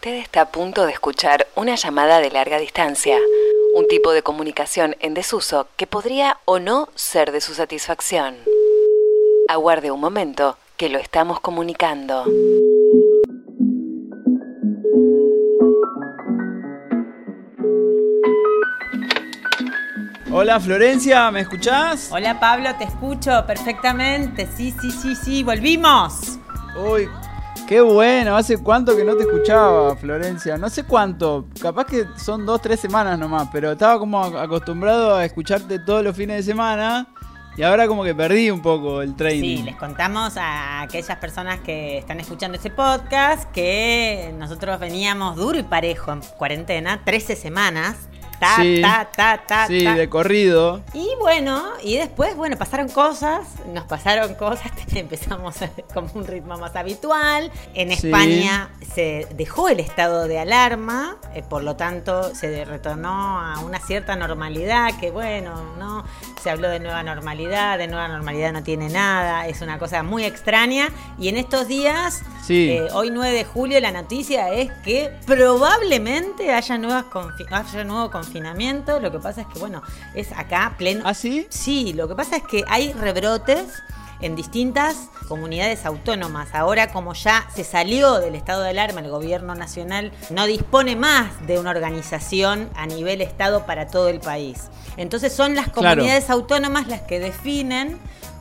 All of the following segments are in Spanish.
Usted está a punto de escuchar una llamada de larga distancia, un tipo de comunicación en desuso que podría o no ser de su satisfacción. Aguarde un momento, que lo estamos comunicando. Hola Florencia, ¿me escuchás? Hola Pablo, te escucho perfectamente. Sí, sí, sí, sí, volvimos. Uy, qué bueno, hace cuánto que no te escuchaba, Florencia. No sé cuánto, capaz que son dos, tres semanas nomás, pero estaba como acostumbrado a escucharte todos los fines de semana. Y ahora como que perdí un poco el training. Sí, les contamos a aquellas personas que están escuchando este podcast que nosotros veníamos duro y parejo en cuarentena, 13 semanas ta, sí, ta, ta, ta, sí, ta. de corrido. Y bueno, y después, bueno, pasaron cosas, nos pasaron cosas, empezamos como un ritmo más habitual. En Sí. España se dejó el estado de alarma, eh, por lo tanto se retornó a una cierta normalidad, que bueno, no se habló de nueva normalidad, de nueva normalidad no tiene nada, es una cosa muy extraña. Y en estos días, Sí. eh, hoy 9 de julio, la noticia es que probablemente haya, nuevas confi- haya nuevo confinamiento. Lo que pasa es que, bueno, es acá pleno. ¿Ah, sí? Sí, lo que pasa es que hay rebrotes en distintas comunidades autónomas. Ahora como ya se salió del estado de alarma, el gobierno nacional no dispone más de una organización a nivel estado para todo el país. Entonces son las Claro. comunidades autónomas las que definen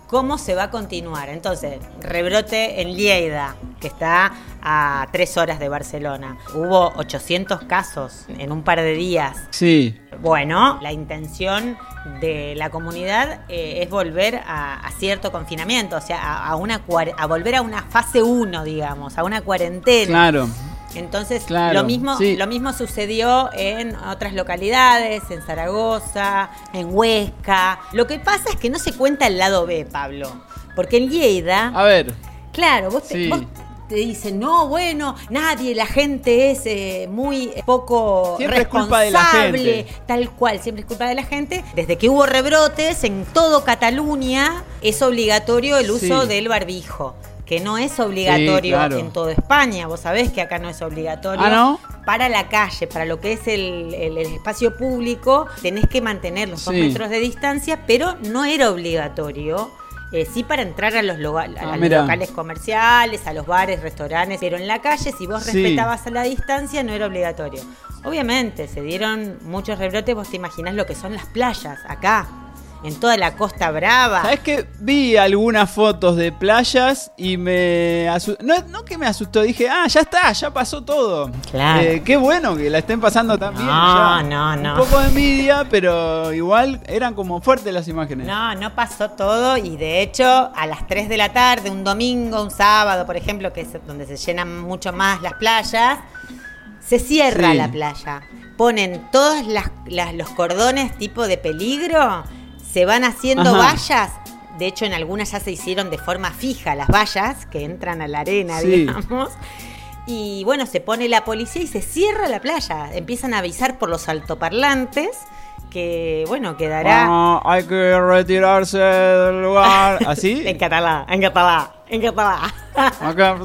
cómo se va a continuar. Entonces, rebrote en Lleida, que está a tres horas de Barcelona. Hubo 800 casos en un par de días. Sí. Bueno, la intención de la comunidad eh, es volver a, a cierto confinamiento, o sea, a, a una a volver a una fase 1, digamos, a una cuarentena. Claro. Entonces, Claro, lo mismo sí. lo mismo sucedió en otras localidades, en Zaragoza, en Huesca. Lo que pasa es que no se cuenta el lado B, Pablo, porque en Lleida A ver. Claro, vos te, Sí. vos te dicen, no, bueno, nadie, la gente es eh, muy poco Siempre es culpa de la responsable, gente. tal cual, siempre es culpa de la gente. Desde que hubo rebrotes en todo Cataluña es obligatorio el uso Sí. del barbijo, que no es obligatorio claro. en toda España. Vos sabés que acá no es obligatorio. Ah, ¿no? Para la calle, para lo que es el, el- el espacio público, tenés que mantener los dos Sí. metros de distancia, pero no era obligatorio. Eh, sí para entrar a los, loga- a Ah, los locales comerciales, a los bares, restaurantes, pero en la calle si vos Sí. respetabas a la distancia no era obligatorio. Obviamente se dieron muchos rebrotes, vos te imaginás lo que son las playas acá, en toda la Costa Brava. ¿Sabes que Vi algunas fotos de playas y me asustó. No, no que me asustó, dije, ah, ya está, ya pasó todo. Claro. Eh, qué bueno que la estén pasando tan bien. No, ya. no, no. Un poco de envidia, pero igual eran como fuertes las imágenes. No, no pasó todo y de hecho a las 3 de la tarde, un domingo, un sábado, por ejemplo, que es donde se llenan mucho más las playas, se cierra Sí. la playa. Ponen todos las- las- los cordones tipo de peligro, se van haciendo Ajá. vallas. De hecho, en algunas ya se hicieron de forma fija las vallas que entran a la arena, Sí. digamos. Y bueno, se pone la policía y se cierra la playa. Empiezan a avisar por los altoparlantes que, bueno, quedará... Ah, hay que retirarse del lugar. ¿Así? En catalán, en catalán, en catalán.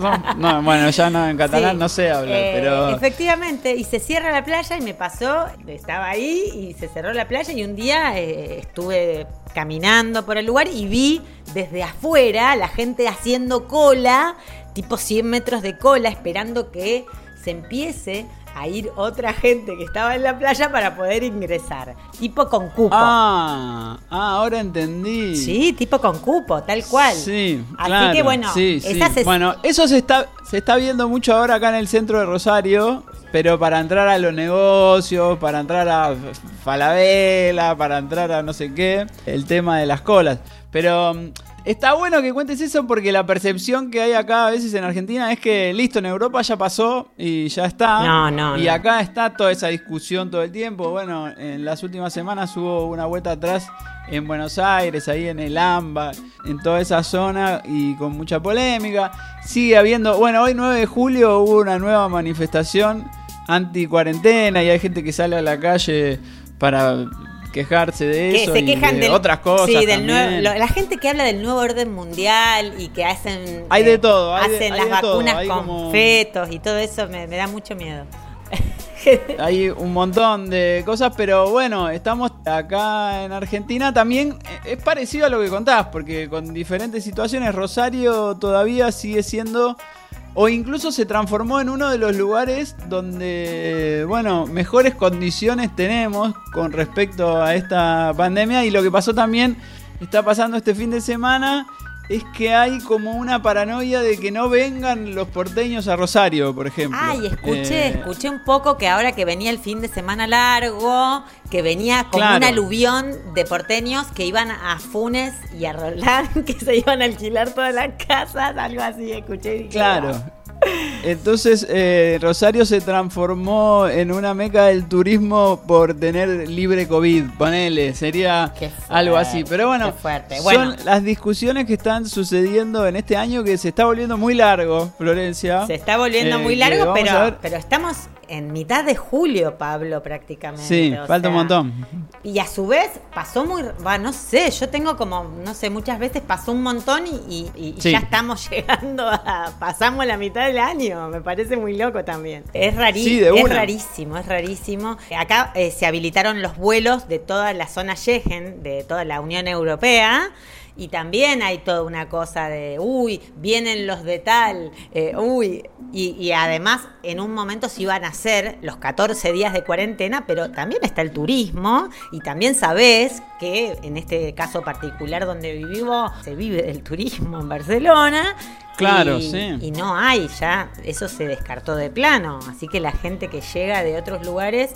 No, no, bueno, ya no, en catalán Sí. no sé hablar, Eh, pero. Efectivamente, y se cierra la playa y me pasó, estaba ahí y se cerró la playa y un día eh, estuve caminando por el lugar y vi desde afuera la gente haciendo cola, tipo 100 metros de cola, esperando que se empiece a ir otra gente que estaba en la playa para poder ingresar, tipo con cupo. Ah, ah, ahora entendí. Sí, tipo con cupo, tal cual. Sí, Así claro, que bueno, sí, sí. es- bueno, eso se está se está viendo mucho ahora acá en el centro de Rosario, pero para entrar a los negocios, para entrar a Falabella, para entrar a no sé qué, el tema de las colas. Pero mm, está bueno que cuentes eso porque la percepción que hay acá a veces en Argentina es que listo, en Europa ya pasó y ya está. No, no, Y no. acá está toda esa discusión todo el tiempo. Bueno, en las últimas semanas hubo una vuelta atrás en Buenos Aires, ahí en el AMBA, en toda esa zona y con mucha polémica. Sigue habiendo, bueno, hoy 9 de julio hubo una nueva manifestación anti cuarentena y hay gente que sale a la calle para quejarse de que eso se y de del- otras cosas. Sí, del también. nuevo, lo- la gente que habla del nuevo orden mundial y que hacen. Hay eh, de todo, hay de- hacen hay las de vacunas con como- fetos y todo eso me, me da mucho miedo. Hay un montón de cosas, pero bueno, estamos acá en Argentina. También eh, es parecido a lo que contás, porque con diferentes situaciones, Rosario todavía sigue siendo, o incluso se transformó en uno de los lugares donde, bueno, mejores condiciones tenemos con respecto a esta pandemia. Y lo que pasó también, está pasando este fin de semana. Es que hay como una paranoia de que no vengan los porteños a Rosario, por ejemplo. Ay, escuché, Eh, escuché un poco que ahora que venía el fin de semana largo, que venía como Claro. un aluvión de porteños que iban a Funes y a Roldán, que se iban a alquilar todas las casas, algo así, escuché. y dije, Claro. Entonces eh, Rosario se transformó en una meca del turismo por tener libre COVID, ponele, sería fuerte, algo así. Pero bueno, son las discusiones que están sucediendo en este año que se está volviendo muy largo, Florencia. Se está volviendo Eh, muy largo, pero estamos en mitad de julio, Pablo, prácticamente. Sí, o falta un montón. Y a su vez pasó muy, va, no sé, yo tengo como, no sé, muchas veces pasó un montón y, y- y Sí. ya estamos llegando a, pasamos la mitad del año, me parece muy loco también. Es rarísimo, Sí, es rarísimo, es rarísimo. Acá eh, se habilitaron los vuelos de toda la zona Schengen, de toda la Unión Europea. Y también hay toda una cosa de, uy, vienen los de tal, eh, uy, y, y además en un momento se iban a hacer los 14 días de cuarentena, pero también está el turismo y también sabés que en este caso particular donde vivo se vive del turismo en Barcelona. Claro, y, sí. Y no hay ya, eso se descartó de plano. Así que la gente que llega de otros lugares,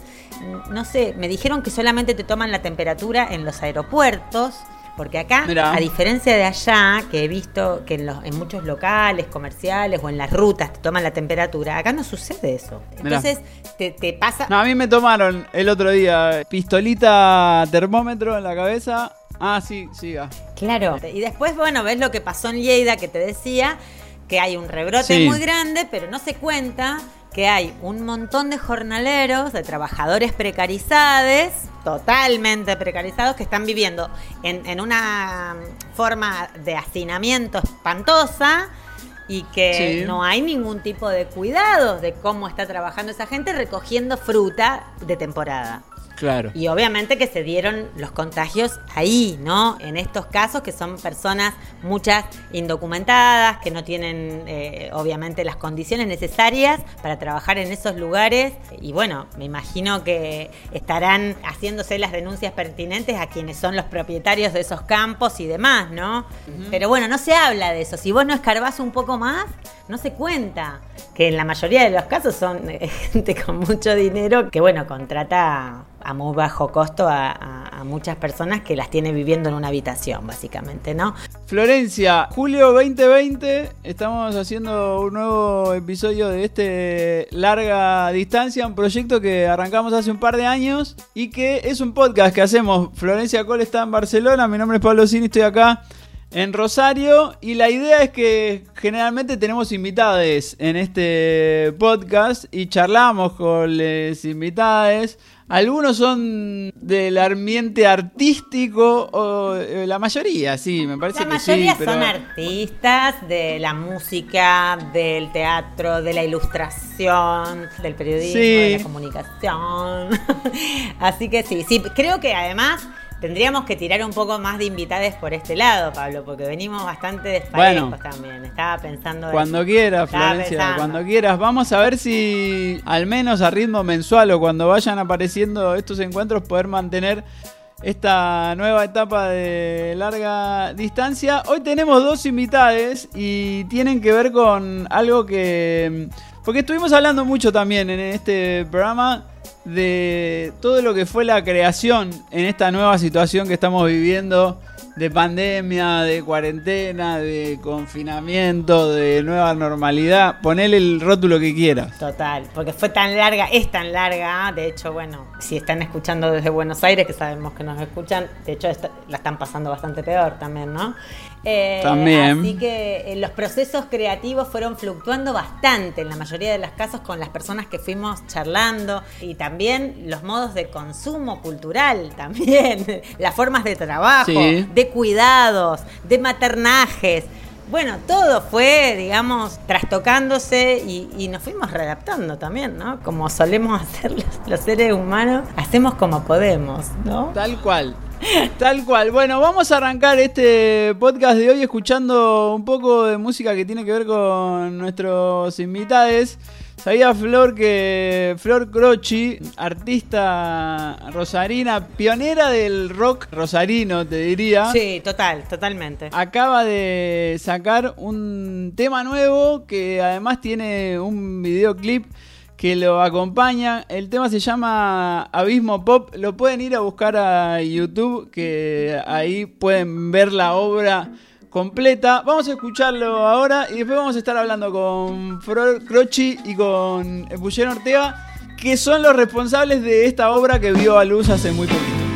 no sé, me dijeron que solamente te toman la temperatura en los aeropuertos. Porque acá, Mirá. a diferencia de allá, que he visto que en, los, en muchos locales comerciales o en las rutas te toman la temperatura, acá no sucede eso. Entonces, te, te pasa... No, a mí me tomaron el otro día pistolita termómetro en la cabeza. Ah, sí, siga. Claro. Y después, bueno, ves lo que pasó en Lleida, que te decía que hay un rebrote Sí. muy grande, pero no se cuenta que hay un montón de jornaleros, de trabajadores precarizados, totalmente precarizados, que están viviendo en, en una forma de hacinamiento espantosa y que Sí. no hay ningún tipo de cuidados de cómo está trabajando esa gente recogiendo fruta de temporada. Claro. Y obviamente que se dieron los contagios ahí, ¿no? En estos casos que son personas, muchas indocumentadas, que no tienen eh, obviamente las condiciones necesarias para trabajar en esos lugares. Y bueno, me imagino que estarán haciéndose las denuncias pertinentes a quienes son los propietarios de esos campos y demás, ¿no? Pero bueno, no se habla de eso. Si vos no escarbás un poco más, no se cuenta. Que en la mayoría de los casos son eh, gente con mucho dinero que, bueno, contrata a muy bajo costo a, muchas personas que las tiene viviendo en una habitación, básicamente, ¿no? Florencia, julio 2020, estamos haciendo un nuevo episodio de este larga distancia, un proyecto que arrancamos hace un par de años y que es un podcast que hacemos. Florencia Cole está en Barcelona, mi nombre es Pablo Cini, estoy acá en Rosario y la idea es que generalmente tenemos invitades en este podcast y charlamos con los invitades. Algunos son del ambiente artístico, o eh, la mayoría, sí, me parece La que mayoría sí. pero- son artistas de la música, del teatro, de la ilustración, del periodismo, Sí. de la comunicación. Así que sí, sí, creo que además tendríamos que tirar un poco más de invitades por este lado, Pablo, porque venimos bastante desparejos Bueno. también. Estaba pensando Cuando eso. quieras, Florencia, cuando quieras. Vamos a ver si al menos a ritmo mensual o cuando vayan apareciendo estos encuentros poder mantener esta nueva etapa de larga distancia. Hoy tenemos dos invitades y tienen que ver con algo que... Porque estuvimos hablando mucho también en este programa de todo lo que fue la creación en esta nueva situación que estamos viviendo de pandemia, de cuarentena, de confinamiento, de nueva normalidad. Ponele el rótulo que quieras. Total, porque fue tan larga, es tan larga, de hecho, bueno, si están escuchando desde Buenos Aires, que sabemos que nos escuchan, de hecho la están pasando bastante peor también, ¿no? Eh, También. Así que eh, los procesos creativos fueron fluctuando bastante en la mayoría de los casos con las personas que fuimos charlando y también los modos de consumo cultural, también las formas de trabajo, Sí. de cuidados, de maternajes. Bueno, todo fue, digamos, trastocándose y, y nos fuimos readaptando también, ¿no? Como solemos hacer los, los seres humanos, hacemos como podemos, ¿no? Tal cual. Tal cual. Bueno, vamos a arrancar este podcast de hoy escuchando un poco de música que tiene que ver con nuestros invitados. Sabía Flor que Flor Croci, artista rosarina, pionera del rock rosarino, te diría. Sí, total, totalmente. Acaba de sacar un tema nuevo que además tiene un videoclip que lo acompaña. El tema se llama Abismo Pop. Lo pueden ir a buscar a YouTube, que ahí pueden ver la obra completa. Vamos a escucharlo ahora y después vamos a estar hablando con Flor Croci y con Epuyén Ortega, que son los responsables de esta obra que vio a luz hace muy poquito.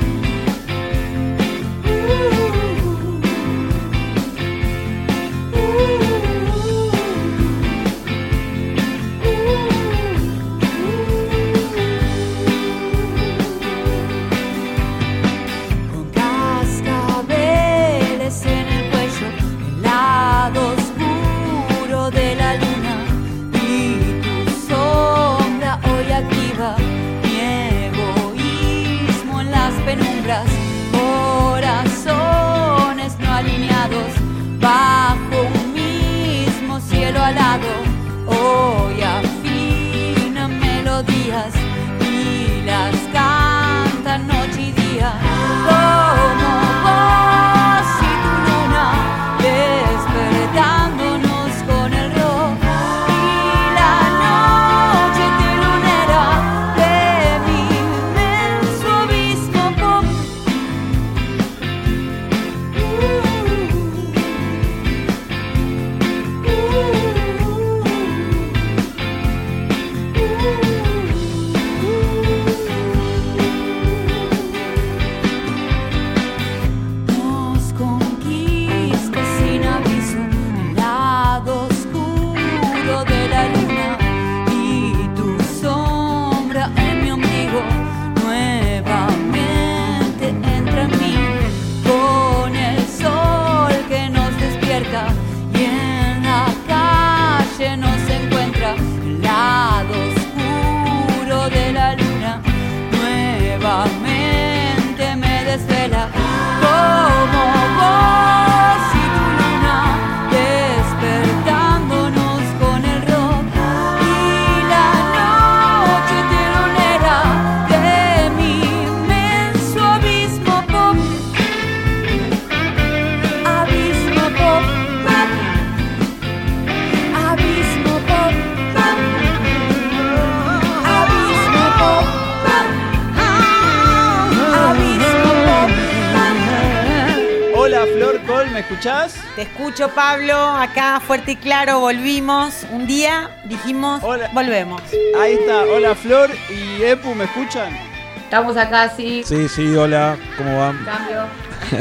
Te escucho, Pablo, acá fuerte y claro, volvimos. Un día dijimos, Hola. volvemos. Ahí está, hola Flor y Epu, ¿me escuchan? Estamos acá, sí. Sí, sí, hola, ¿cómo van? Cambio.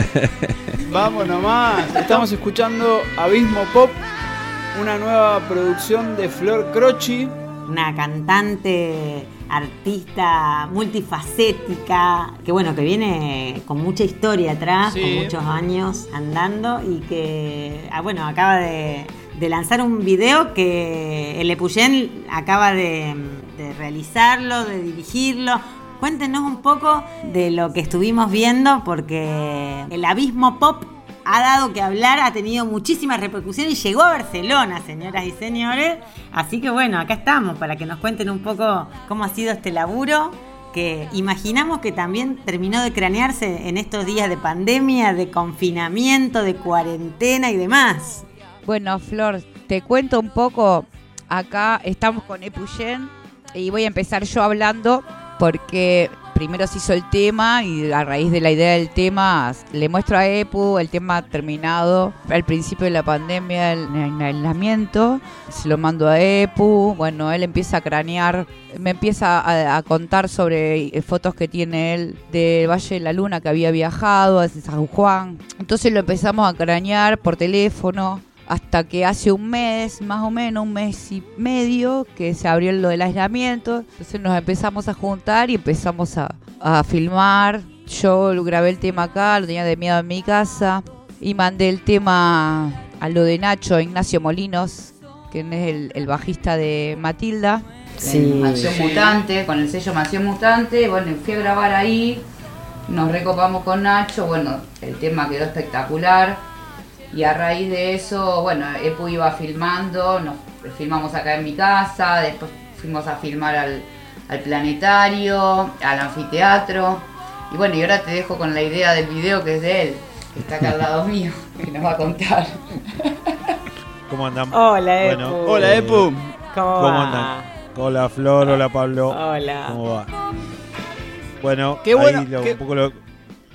Vamos nomás, estamos escuchando Abismo Pop, una nueva producción de Flor Croci. Una cantante, artista multifacética, que bueno, que viene con mucha historia atrás, Sí. con muchos años andando y que, ah, bueno, acaba de, de lanzar un video que el Epuyén acaba de, de realizarlo, de dirigirlo. Cuéntenos un poco de lo que estuvimos viendo, porque el abismo pop ha dado que hablar, ha tenido muchísimas repercusiones y llegó a Barcelona, señoras y señores. Así que bueno, acá estamos para que nos cuenten un poco cómo ha sido este laburo, que imaginamos que también terminó de cranearse en estos días de pandemia, de confinamiento, de cuarentena y demás. Bueno, Flor, te cuento un poco. Acá estamos con Epuyén y voy a empezar yo hablando porque primero se hizo el tema y a raíz de la idea del tema le muestro a Epu el tema terminado. Al principio de la pandemia, el, aislamiento, se lo mando a Epu, bueno, él empieza a cranear, me empieza a, a contar sobre eh, fotos que tiene él del Valle de la Luna que había viajado a San Juan, entonces lo empezamos a cranear por teléfono hasta que hace un mes, más o menos, un mes y medio, que se abrió lo del aislamiento. Entonces nos empezamos a juntar y empezamos a, a filmar. Yo grabé el tema acá, lo tenía de miedo en mi casa. Y mandé el tema a lo de Nacho, Ignacio Molinos, que es el, el bajista de Matilda. Sí. Acción Mutante, con el sello Mansión Mutante. Bueno, fui a grabar ahí. Nos recopamos con Nacho. Bueno, el tema quedó espectacular. Y a raíz de eso, bueno, Epu iba filmando, nos filmamos acá en mi casa, después fuimos a filmar al, al planetario, al anfiteatro. Y bueno, y ahora te dejo con la idea del video que es de él, que está acá al lado mío, que nos va a contar. ¿Cómo andan? Hola, Epu. Bueno, Hola, Epu. ¿Cómo, ¿Cómo va? andan? Hola Flor, hola Pablo. Hola. ¿Cómo va? Bueno, Qué bueno, ahí lo- qué- un poco lo...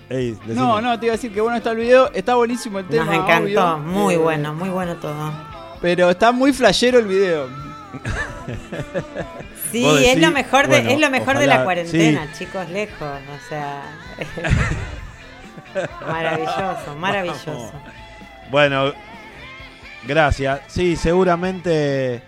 Ey. No, no, te iba a decir que bueno está el video. Está buenísimo el tema. Nos encantó, obvio. muy Eh, bueno, muy bueno todo. Pero está muy flashero el video. Sí, es lo mejor de, bueno, es lo mejor de la cuarentena, chicos, lejos, o sea, maravilloso, maravilloso. Bueno, gracias. Sí, seguramente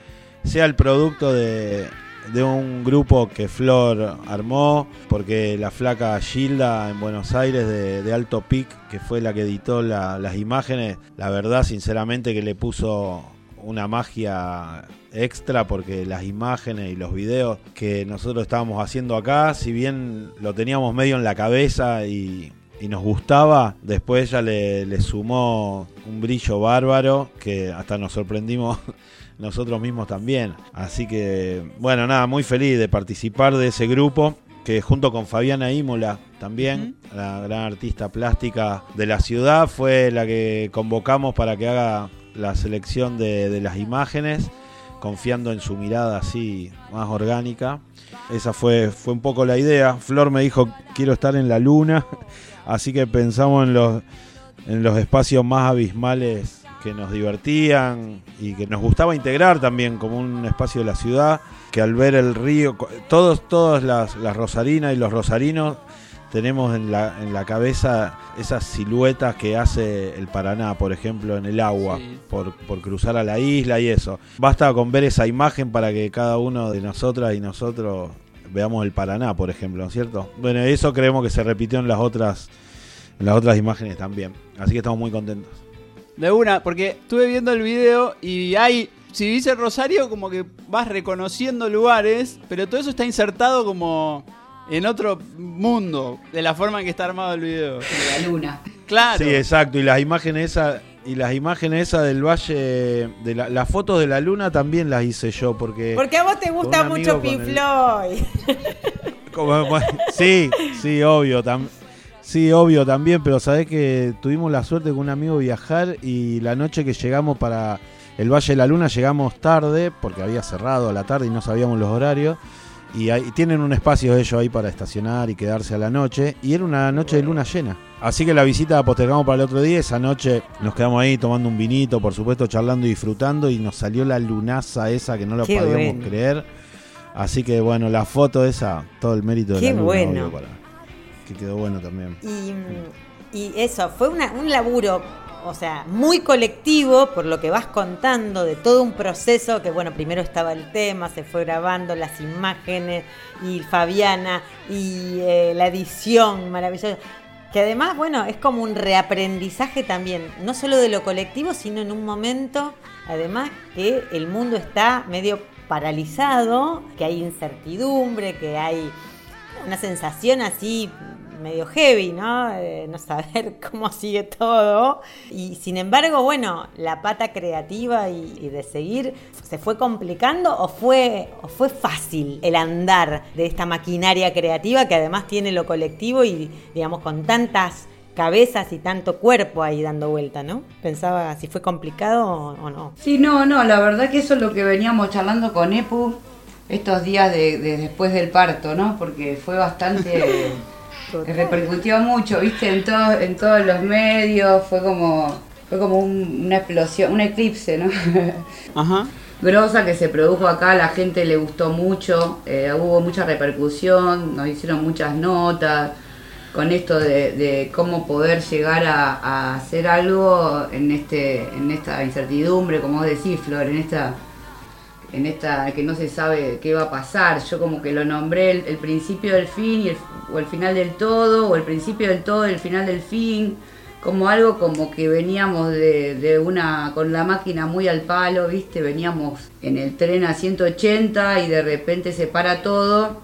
sea el producto de, de un grupo que Flor armó, porque la flaca Gilda en Buenos Aires de, Alto Pic, que fue la que editó la- las imágenes, la verdad, sinceramente, que le puso una magia extra porque las imágenes y los videos que nosotros estábamos haciendo acá, si bien lo teníamos medio en la cabeza y, y nos gustaba, después ella le, le sumó un brillo bárbaro que hasta nos sorprendimos nosotros mismos también. Así que, bueno, nada, muy feliz de participar de ese grupo que junto con Fabiana Imola también, la gran artista plástica de la ciudad, fue la que convocamos para que haga la selección de, de las imágenes, confiando en su mirada así más orgánica. Esa fue, fue un poco la idea. Flor me dijo, quiero estar en la luna, así que pensamos en los, en los espacios más abismales que nos divertían y que nos gustaba integrar también como un espacio de la ciudad, que al ver el río, todos, todas las, las rosarinas y los rosarinos tenemos en la, en la cabeza esas siluetas que hace el Paraná, por ejemplo, en el agua, Sí. por, por cruzar a la isla y eso. Basta con ver esa imagen para que cada uno de nosotras y nosotros veamos el Paraná, por ejemplo, ¿no es cierto? Bueno, eso creemos que se repitió en las otras, en las otras imágenes también. Así que estamos muy contentos. De una, porque estuve viendo el video y hay. Si dice Rosario, como que vas reconociendo lugares, pero todo eso está insertado como en otro mundo, de la forma en que está armado el video. De la luna. Claro. Sí, exacto. Y las imágenes esas y las imágenes esas del valle, de la- las fotos de la luna también las hice yo porque Porque a vos te gusta mucho Pink el-. Como- sí, sí, obvio, tam- sí, obvio también, pero sabés que tuvimos la suerte con un amigo viajar y la noche que llegamos para el Valle de la Luna llegamos tarde porque había cerrado a la tarde y no sabíamos los horarios. Y, ahí, tienen un espacio ellos ahí para estacionar y quedarse a la noche. Y era una noche de luna llena. Así que la visita la postergamos para el otro día. Esa noche nos quedamos ahí tomando un vinito, por supuesto, charlando y disfrutando. Y nos salió la lunaza esa que no lo Qué podíamos bueno. creer. Así que bueno, la foto esa, todo el mérito de Qué la luna, bueno. obvio, para- que quedó bueno también. Y, eso, fue un laburo, o sea, muy colectivo por lo que vas contando de todo un proceso que, bueno, primero estaba el tema, se fue grabando las imágenes y Fabiana y eh, la edición maravillosa. Que además, bueno, es como un reaprendizaje también, no solo de lo colectivo, sino en un momento, además, que el mundo está medio paralizado, que hay incertidumbre, que hay una sensación así medio heavy, ¿no? Eh, no saber cómo sigue todo. Y sin embargo, bueno, la pata creativa y, y de seguir, ¿se fue complicando o fue, o fue fácil el andar de esta maquinaria creativa que además tiene lo colectivo y, digamos, con tantas cabezas y tanto cuerpo ahí dando vuelta, ¿no? Pensaba si fue complicado o, no. Sí, no, no, la verdad que eso es lo que veníamos charlando con Epu, estos días de, de después del parto, ¿no? Porque fue bastante... repercutió mucho, viste, en, todo, en todos los medios, fue como, fue como un- una explosión, un eclipse, ¿no? Ajá. grosa que se produjo acá, la gente le gustó mucho, eh, hubo mucha repercusión, nos hicieron muchas notas con esto de, de cómo poder llegar a, a hacer algo en este en esta incertidumbre, como vos decís, Flor, en esta en esta que no se sabe qué va a pasar. Yo como que lo nombré el, principio del fin y el, o el final del todo, o el principio del todo y el final del fin, como algo como que veníamos de, de una, con la máquina muy al palo, viste, veníamos en el tren a 180 y de repente se para todo.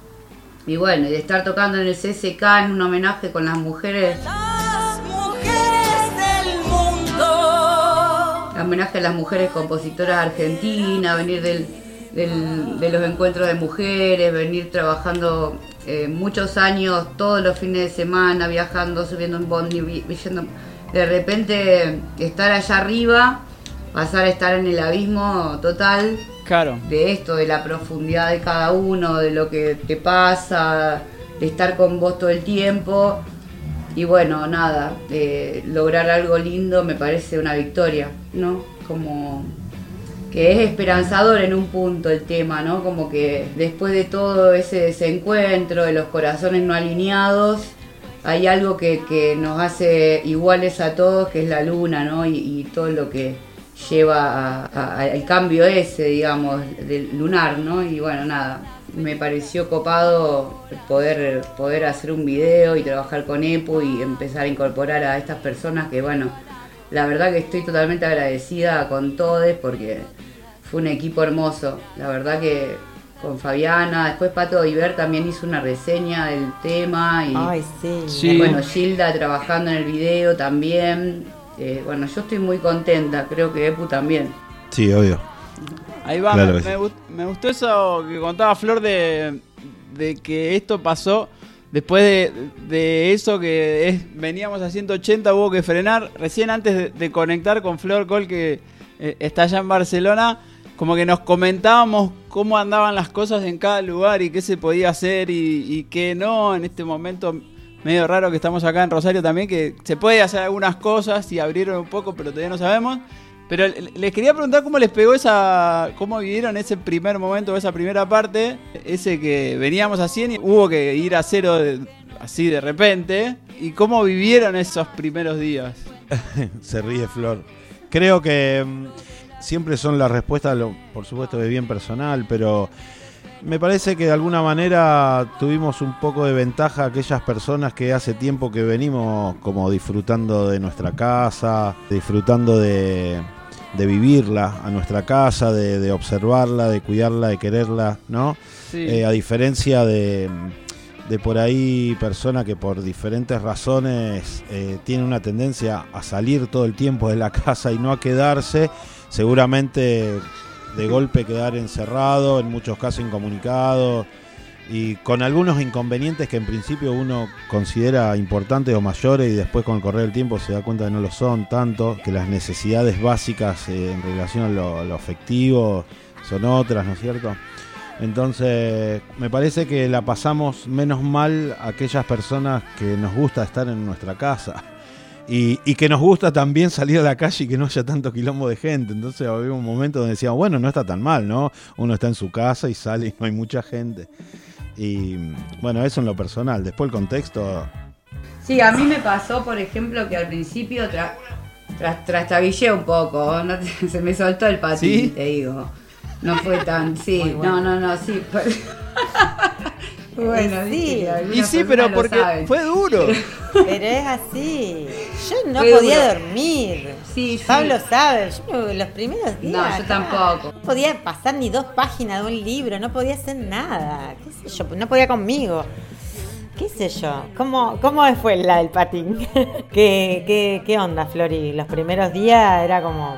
Y bueno, y de estar tocando en el CSK en un homenaje con Las mujeres homenaje a las mujeres compositoras argentinas, venir del, del- de los encuentros de mujeres, venir trabajando eh, muchos años, todos los fines de semana, viajando, subiendo un bondi, yendo- de repente estar allá arriba, pasar a estar en el abismo total Claro. de esto, de la profundidad de cada uno, de lo que te pasa, de estar con vos todo el tiempo. Y bueno, nada, eh, lograr algo lindo me parece una victoria, ¿no? Como que es esperanzador en un punto el tema, ¿no? Como que después de todo ese desencuentro, de los corazones no alineados, hay algo que, que nos hace iguales a todos, que es la luna, ¿no? Y, y todo lo que lleva al cambio ese, digamos, del lunar, ¿no? Y bueno, nada, me pareció copado poder, poder hacer un video y trabajar con EPU y empezar a incorporar a estas personas que, bueno, la verdad que estoy totalmente agradecida con todos porque fue un equipo hermoso. La verdad que con Fabiana, después Pato Iber también hizo una reseña del tema y Ay, sí. Sí. bueno, Gilda trabajando en el video también. Eh, bueno, yo estoy muy contenta, creo que Epu también. Sí, obvio. Ahí va, Claro me, sí. me gust- me gustó eso que contaba Flor de, de que esto pasó después de, de eso que es, veníamos a 180, hubo que frenar. Recién antes de, de conectar con Flor Col, que eh, está allá en Barcelona, como que nos comentábamos cómo andaban las cosas en cada lugar y qué se podía hacer y, y qué no en este momento medio raro que estamos acá en Rosario también, que se puede hacer algunas cosas y abrieron un poco, pero todavía no sabemos. Pero le- les quería preguntar cómo les pegó esa, cómo vivieron ese primer momento, esa primera parte, ese que veníamos a 100 y hubo que ir a cero así de repente, y cómo vivieron esos primeros días. Se ríe Flor. Creo que mm, siempre son las respuestas, por supuesto, de bien personal, pero me parece que de alguna manera tuvimos un poco de ventaja aquellas personas que hace tiempo que venimos como disfrutando de nuestra casa, disfrutando de, de vivirla a nuestra casa, de, de observarla, de cuidarla, de quererla, ¿no? Sí. Eh, a diferencia de, de por ahí persona que por diferentes razones eh, tiene una tendencia a salir todo el tiempo de la casa y no a quedarse, seguramente de golpe quedar encerrado, en muchos casos incomunicado y con algunos inconvenientes que en principio uno considera importantes o mayores y después con el correr del tiempo se da cuenta que no lo son tanto, que las necesidades básicas eh, en relación a lo, a lo afectivo son otras, ¿no es cierto? Entonces, me parece que la pasamos menos mal aquellas personas que nos gusta estar en nuestra casa. Y, y que nos gusta también salir a la calle y que no haya tanto quilombo de gente. Entonces había un momento donde decíamos, bueno, no está tan mal, ¿no? Uno está en su casa y sale y no hay mucha gente. Y bueno, eso en lo personal. Después el contexto, Sí, a mí me pasó, por ejemplo, que al principio tra- tra- trastabillé un poco, ¿no? se me soltó el patín, ¿Sí? te digo. No fue tan, sí, no, no, no, sí. bueno, Sí. y sí, pero porque fue duro. Pero es así. Yo no Fue podía duro. dormir. Sí, sí. Pablo sabe, yo no- los primeros días. No, yo tampoco. No podía pasar ni dos páginas de un libro, no podía hacer nada. ¿Qué sé yo? No podía conmigo. ¿Qué sé yo? ¿Cómo, cómo fue la del patín? ¿Qué, qué, ¿Qué onda, Flori? Los primeros días era como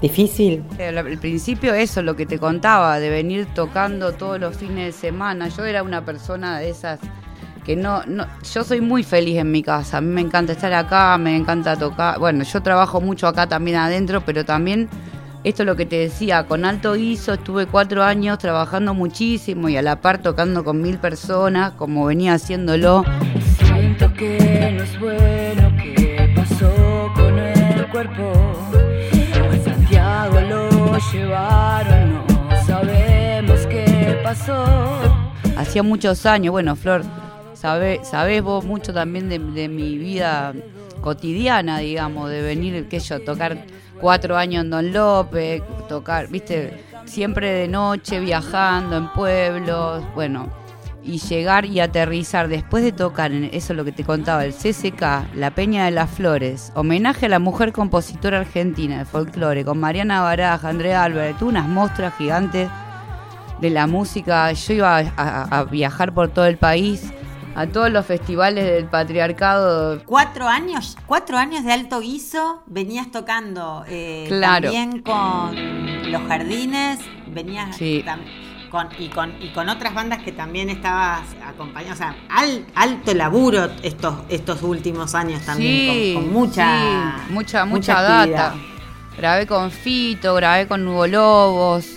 difícil. Eh, Al principio eso, lo que te contaba, de venir tocando todos los fines de semana. Yo era una persona de esas que no, no, yo soy muy feliz en mi casa. A mí me encanta estar acá, me encanta tocar. Bueno, yo trabajo mucho acá también adentro, pero también esto es lo que te decía, con alto ISO estuve cuatro años trabajando muchísimo y a la par tocando con mil personas, como venía haciéndolo. Siento que no es bueno que pasó con el cuerpo. Llevaron, no sabemos qué pasó. Hacía muchos años, bueno, Flor, sabe, sabés vos mucho también de, de mi vida cotidiana, digamos, de venir, qué yo, tocar cuatro años en Don López, tocar, viste, siempre de noche, viajando en pueblos, bueno, y llegar y aterrizar después de tocar, en, eso es lo que te contaba, el CCK, La Peña de las Flores, homenaje a la mujer compositora argentina de folclore, con Mariana Baraja, Andrea Álvarez, tuve unas muestras gigantes de la música, yo iba a, a- a viajar por todo el país, a todos los festivales del patriarcado, Cuatro años, cuatro años de alto guiso, venías tocando eh, Claro. también con Los Jardines, venías Sí. tam- con, y, con, y con otras bandas que también estabas acompañando, o sea, al, alto laburo estos, estos últimos años también, con, con mucha, sí, mucha, mucha, data. Grabé con Fito, grabé con Hugo Lobos,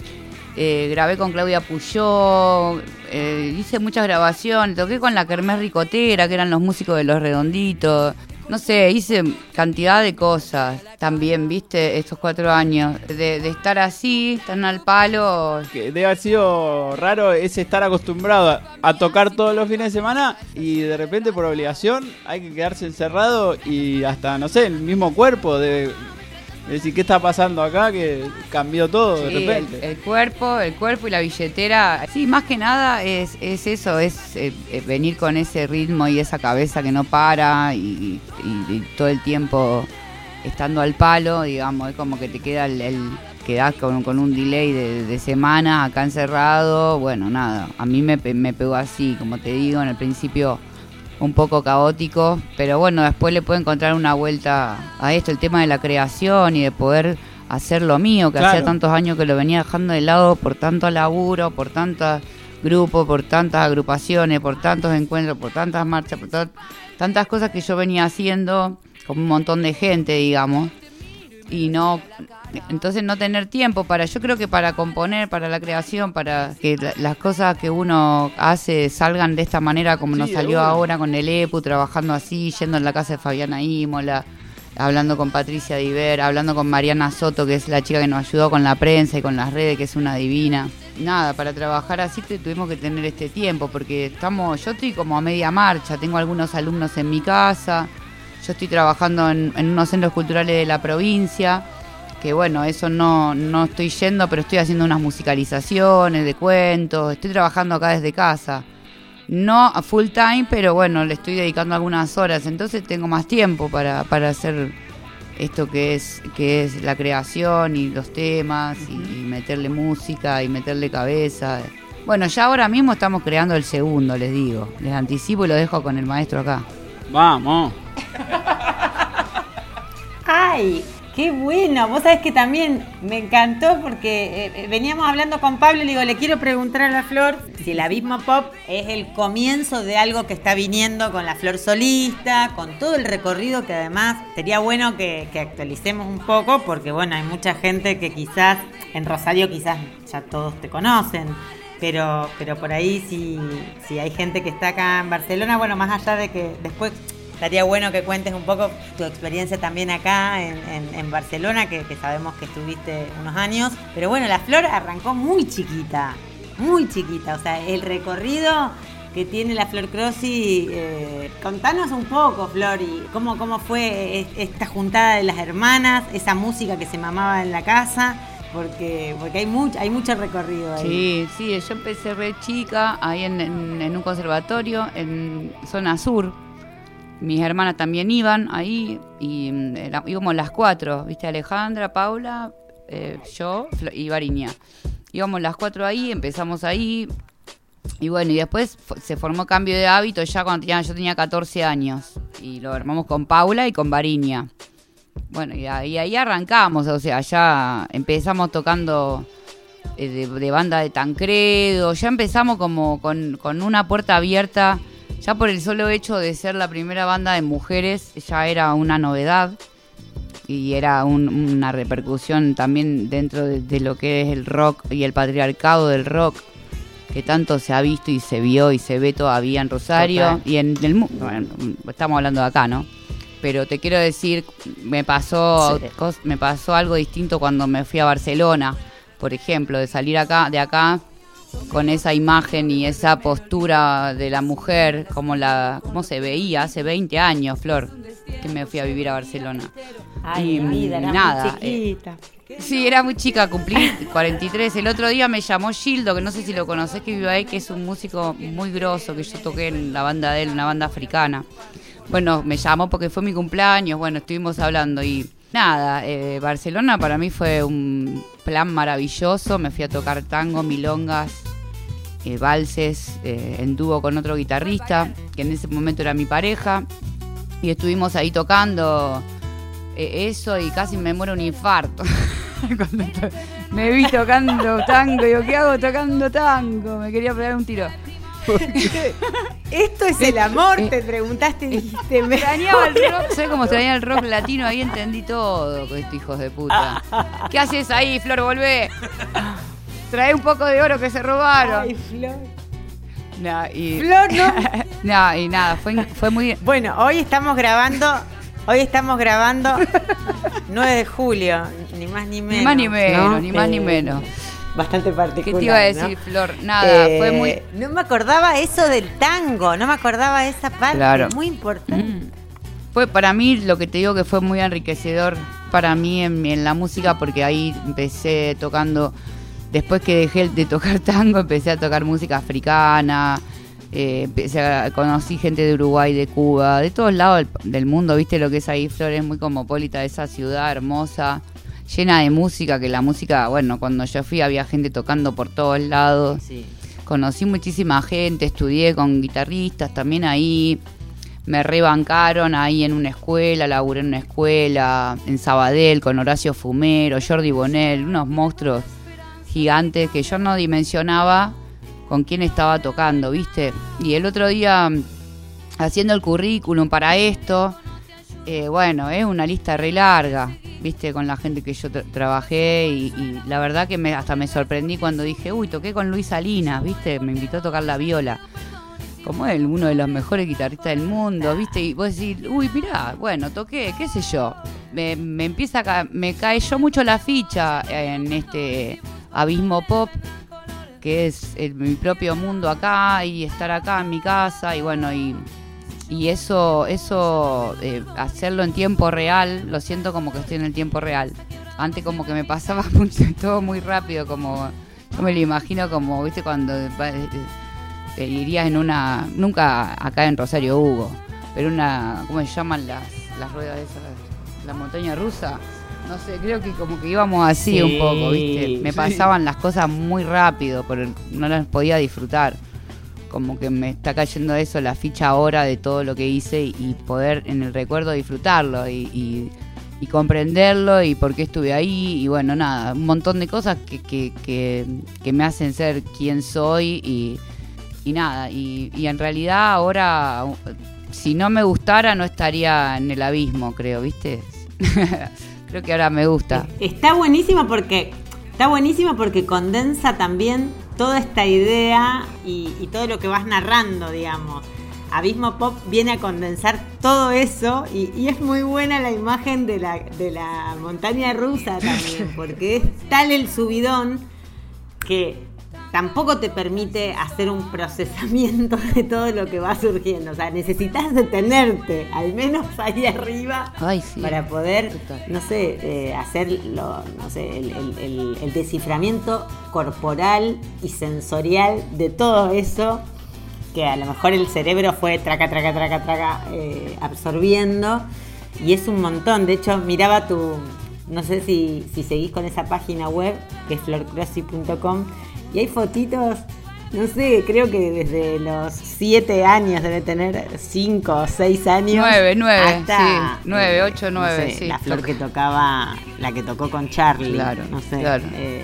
eh, grabé con Claudia Puyó, eh, hice muchas grabaciones, toqué con la Kermés Ricotera, que eran los músicos de Los Redonditos. No sé, hice cantidad de cosas también, viste, estos cuatro años. De, de estar así, tan al palo. que debe haber sido raro es estar acostumbrado a, tocar todos los fines de semana y de repente por obligación hay que quedarse encerrado y hasta, no sé, el mismo cuerpo debe decir, ¿qué está pasando acá? Que cambió todo de repente. el, el cuerpo, el cuerpo y la billetera. Sí, más que nada es, es eso, es eh, eh, venir con ese ritmo y esa cabeza que no para y, y- y todo el tiempo estando al palo, digamos, es como que te queda el, el- quedás con, con un delay de, de semanas acá encerrado. Bueno, nada, a mí me, me pegó así, como te digo, en el principio un poco caótico, pero bueno, después le puedo encontrar una vuelta a esto, el tema de la creación y de poder hacer lo mío, que Claro. hacía tantos años que lo venía dejando de lado por tanto laburo, por tantos grupos, por tantas agrupaciones, por tantos encuentros, por tantas marchas, por tan- tantas cosas que yo venía haciendo con un montón de gente, digamos, y no entonces no tener tiempo para yo creo que para componer para la creación para que la- las cosas que uno hace salgan de esta manera como Sí, nos salió ahora con el EPU trabajando así yendo en la casa de Fabiana Imola hablando con Patricia Diver hablando con Mariana Soto que es la chica que nos ayudó con la prensa y con las redes que es una divina. Nada para trabajar así tuvimos que tener este tiempo porque estamos yo estoy como a media marcha tengo algunos alumnos en mi casa yo estoy trabajando en, en unos centros culturales de la provincia, que bueno, eso no, no estoy yendo, pero estoy haciendo unas musicalizaciones de cuentos, estoy trabajando acá desde casa. No a full time, pero bueno, le estoy dedicando algunas horas, entonces tengo más tiempo para, para hacer esto que es, que es la creación y los temas y, y meterle música y meterle cabeza. Bueno, ya ahora mismo estamos creando el segundo, les digo. Les anticipo y lo dejo con el maestro acá. Vamos. Ay, qué bueno. Vos sabés que también me encantó porque eh, veníamos hablando con Pablo y le digo, le quiero preguntar a la Flor si el Abismo Pop es el comienzo de algo que está viniendo con la Flor solista, con todo el recorrido que además sería bueno que, que actualicemos un poco porque bueno, hay mucha gente que quizás en Rosario quizás ya todos te conocen. Pero, pero por ahí si, si hay gente que está acá en Barcelona, bueno, más allá de que después Estaría bueno que cuentes un poco tu experiencia también acá en, Barcelona, que, sabemos que estuviste unos años. Pero bueno, la flor arrancó muy chiquita, muy chiquita. O sea, el recorrido que tiene la Flor Crossi, eh, contanos un poco, Flor, cómo, cómo fue es- esta juntada de las hermanas, esa música que se mamaba en la casa, porque, porque hay, mucho, hay mucho recorrido ahí. Sí, sí, yo empecé re chica ahí en un conservatorio en zona sur. Mis hermanas también iban ahí y mm, íbamos las cuatro, ¿viste? Alejandra, Paula, eh, yo y Variña. Íbamos las cuatro ahí, empezamos ahí. Y bueno, y después se formó cambio de hábito ya cuando tenía- yo tenía 14 años. Y lo armamos con Paula y con Variña. Bueno, y ahí, ahí arrancamos, o sea, ya empezamos tocando eh, de, de banda de Tancredo, ya empezamos como con, con una puerta abierta, ya por el solo hecho de ser la primera banda de mujeres, ya era una novedad. y era un- una repercusión también dentro de, de lo que es el rock y el patriarcado del rock que tanto se ha visto y se vio y se ve todavía en Rosario y en el mundo. estamos hablando de acá, ¿no? Pero te quiero decir, me pasó, Sí. me pasó algo distinto cuando me fui a Barcelona, por ejemplo, de salir acá, de acá con esa imagen y esa postura de la mujer, como la, cómo se veía hace 20 años, Flor, que me fui a vivir a Barcelona. Ay, Y, vida, era nada, muy chiquita. Sí, era muy chica, cumplí 43. El otro día me llamó Gildo, que no sé si lo conocés, que vive ahí, que es un músico muy grosso, que yo toqué en la banda de él, una banda africana. Bueno, me llamó porque fue mi cumpleaños, bueno, estuvimos hablando y nada, eh, Barcelona para mí fue un plan maravilloso, me fui a tocar tango, milongas, eh, valses, eh, en dúo con otro guitarrista, que en ese momento era mi pareja, y estuvimos ahí tocando eh, eso y casi me muero un infarto. Me vi tocando tango, digo, ¿qué hago tocando tango? Me quería pegar un tiro. Esto es el amor, te preguntaste dijiste. me- Extrañaba el rock, ¿sabes cómo extrañaba el rock latino? Ahí entendí todo con estos hijos de puta. ¿Qué haces ahí, Flor? Volvé. Trae un poco de oro que se robaron. Ay, Flor. Nah, y, Flor, no. Nah, y nada, fue, fue muy... Bueno, hoy estamos grabando. Hoy estamos grabando 9 de julio, ni más ni menos. más ni menos, ¿no? ni más ni menos. Bastante particular. ¿Qué te iba a ¿no? decir, Flor? Nada, Eh, fue muy... No me acordaba eso del tango, no me acordaba esa parte. Claro. Muy importante. Mm. Fue para mí lo que te digo que fue muy enriquecedor para mí en, en la música porque ahí empecé tocando, después que dejé de tocar tango, empecé a tocar música africana, eh, empecé a, conocí gente de Uruguay, de Cuba, de todos lados del, del mundo, viste lo que es ahí, Flores, muy cosmopolita, esa ciudad hermosa, llena de música, que la música, bueno, cuando yo fui había gente tocando por todos lados. Sí. Conocí muchísima gente, estudié con guitarristas también ahí. Me rebancaron ahí en una escuela, laburé en una escuela, en Sabadell con Horacio Fumero, Jordi Bonel, unos monstruos gigantes que yo no dimensionaba con quién estaba tocando, ¿viste? Y el otro día, haciendo el currículum para esto, eh, bueno, es una lista re larga, ¿viste? Con la gente que yo tra- trabajé y, la verdad que me, hasta me sorprendí cuando dije, uy, toqué con Luis Salinas, ¿viste? Me invitó a tocar la viola. Como él, uno de los mejores guitarristas del mundo, ¿viste? Y vos decís, uy, mirá, bueno, toqué, qué sé yo. Me, empieza a ca- me cayó mucho la ficha en este abismo pop, que es mi propio mundo acá y estar acá en mi casa y bueno, y, y eso, eso eh, hacerlo en tiempo real, lo siento como que estoy en el tiempo real. Antes como que me pasaba mucho, todo muy rápido, como yo me lo imagino como, viste, cuando eh, te irías en una, nunca acá en Rosario Hugo, pero una, ¿cómo se llaman las, las ruedas esas? La montaña rusa. No sé, creo que como que íbamos así Sí, un poco, ¿viste? Me sí. pasaban las cosas muy rápido, pero no las podía disfrutar. Como que me está cayendo eso, la ficha ahora de todo lo que hice y, poder en el recuerdo disfrutarlo y, y- comprenderlo y por qué estuve ahí. Y bueno, nada, un montón de cosas que, que, que, me hacen ser quien soy y, nada. Y, y en realidad ahora, si no me gustara, no estaría en el abismo, creo, ¿viste? creo que ahora me gusta. Está buenísimo porque está buenísimo porque condensa también toda esta idea y, todo lo que vas narrando, digamos. Abismo Pop viene a condensar todo eso y, y es muy buena la imagen de la, de la montaña rusa también, porque es tal el subidón que tampoco te permite hacer un procesamiento de todo lo que va surgiendo. O sea, necesitas detenerte, al menos ahí arriba, Ay, sí. para poder, no sé, eh, hacer lo- no sé, el, el- el- el desciframiento corporal y sensorial de todo eso que a lo mejor el cerebro fue traca, traca, traca, traca, eh, absorbiendo. Y es un montón. De hecho, miraba tu. No sé si, si seguís con esa página web, que es florcrossi.com. Y hay fotitos, no sé, creo que desde los 7 años debe tener 5 o 6 años. Nueve, nueve, hasta, sí, nueve, eh, ocho, no nueve, sé, sí, La flor que tocaba, la que tocó con Charlie. Claro, no sé. claro. eh,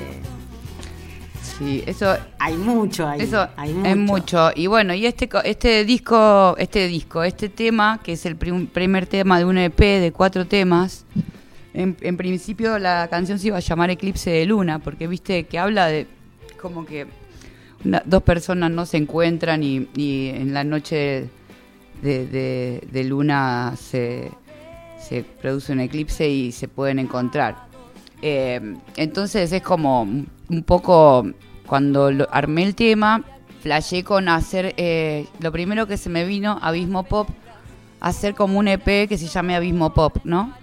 Sí, eso hay mucho ahí. Eso hay es mucho. Y bueno, y este este disco, este disco, este tema, que es el prim- primer tema de un EP de cuatro temas, En, en principio la canción se iba a llamar Eclipse de Luna, porque viste que habla de como que dos personas no se encuentran y, en la noche de, de- luna se, se produce un eclipse y se pueden encontrar. Eh, entonces es como un poco cuando armé el tema, flashé con hacer, eh, lo primero que se me vino, Abismo Pop, hacer como un EP que se llame Abismo Pop, ¿no?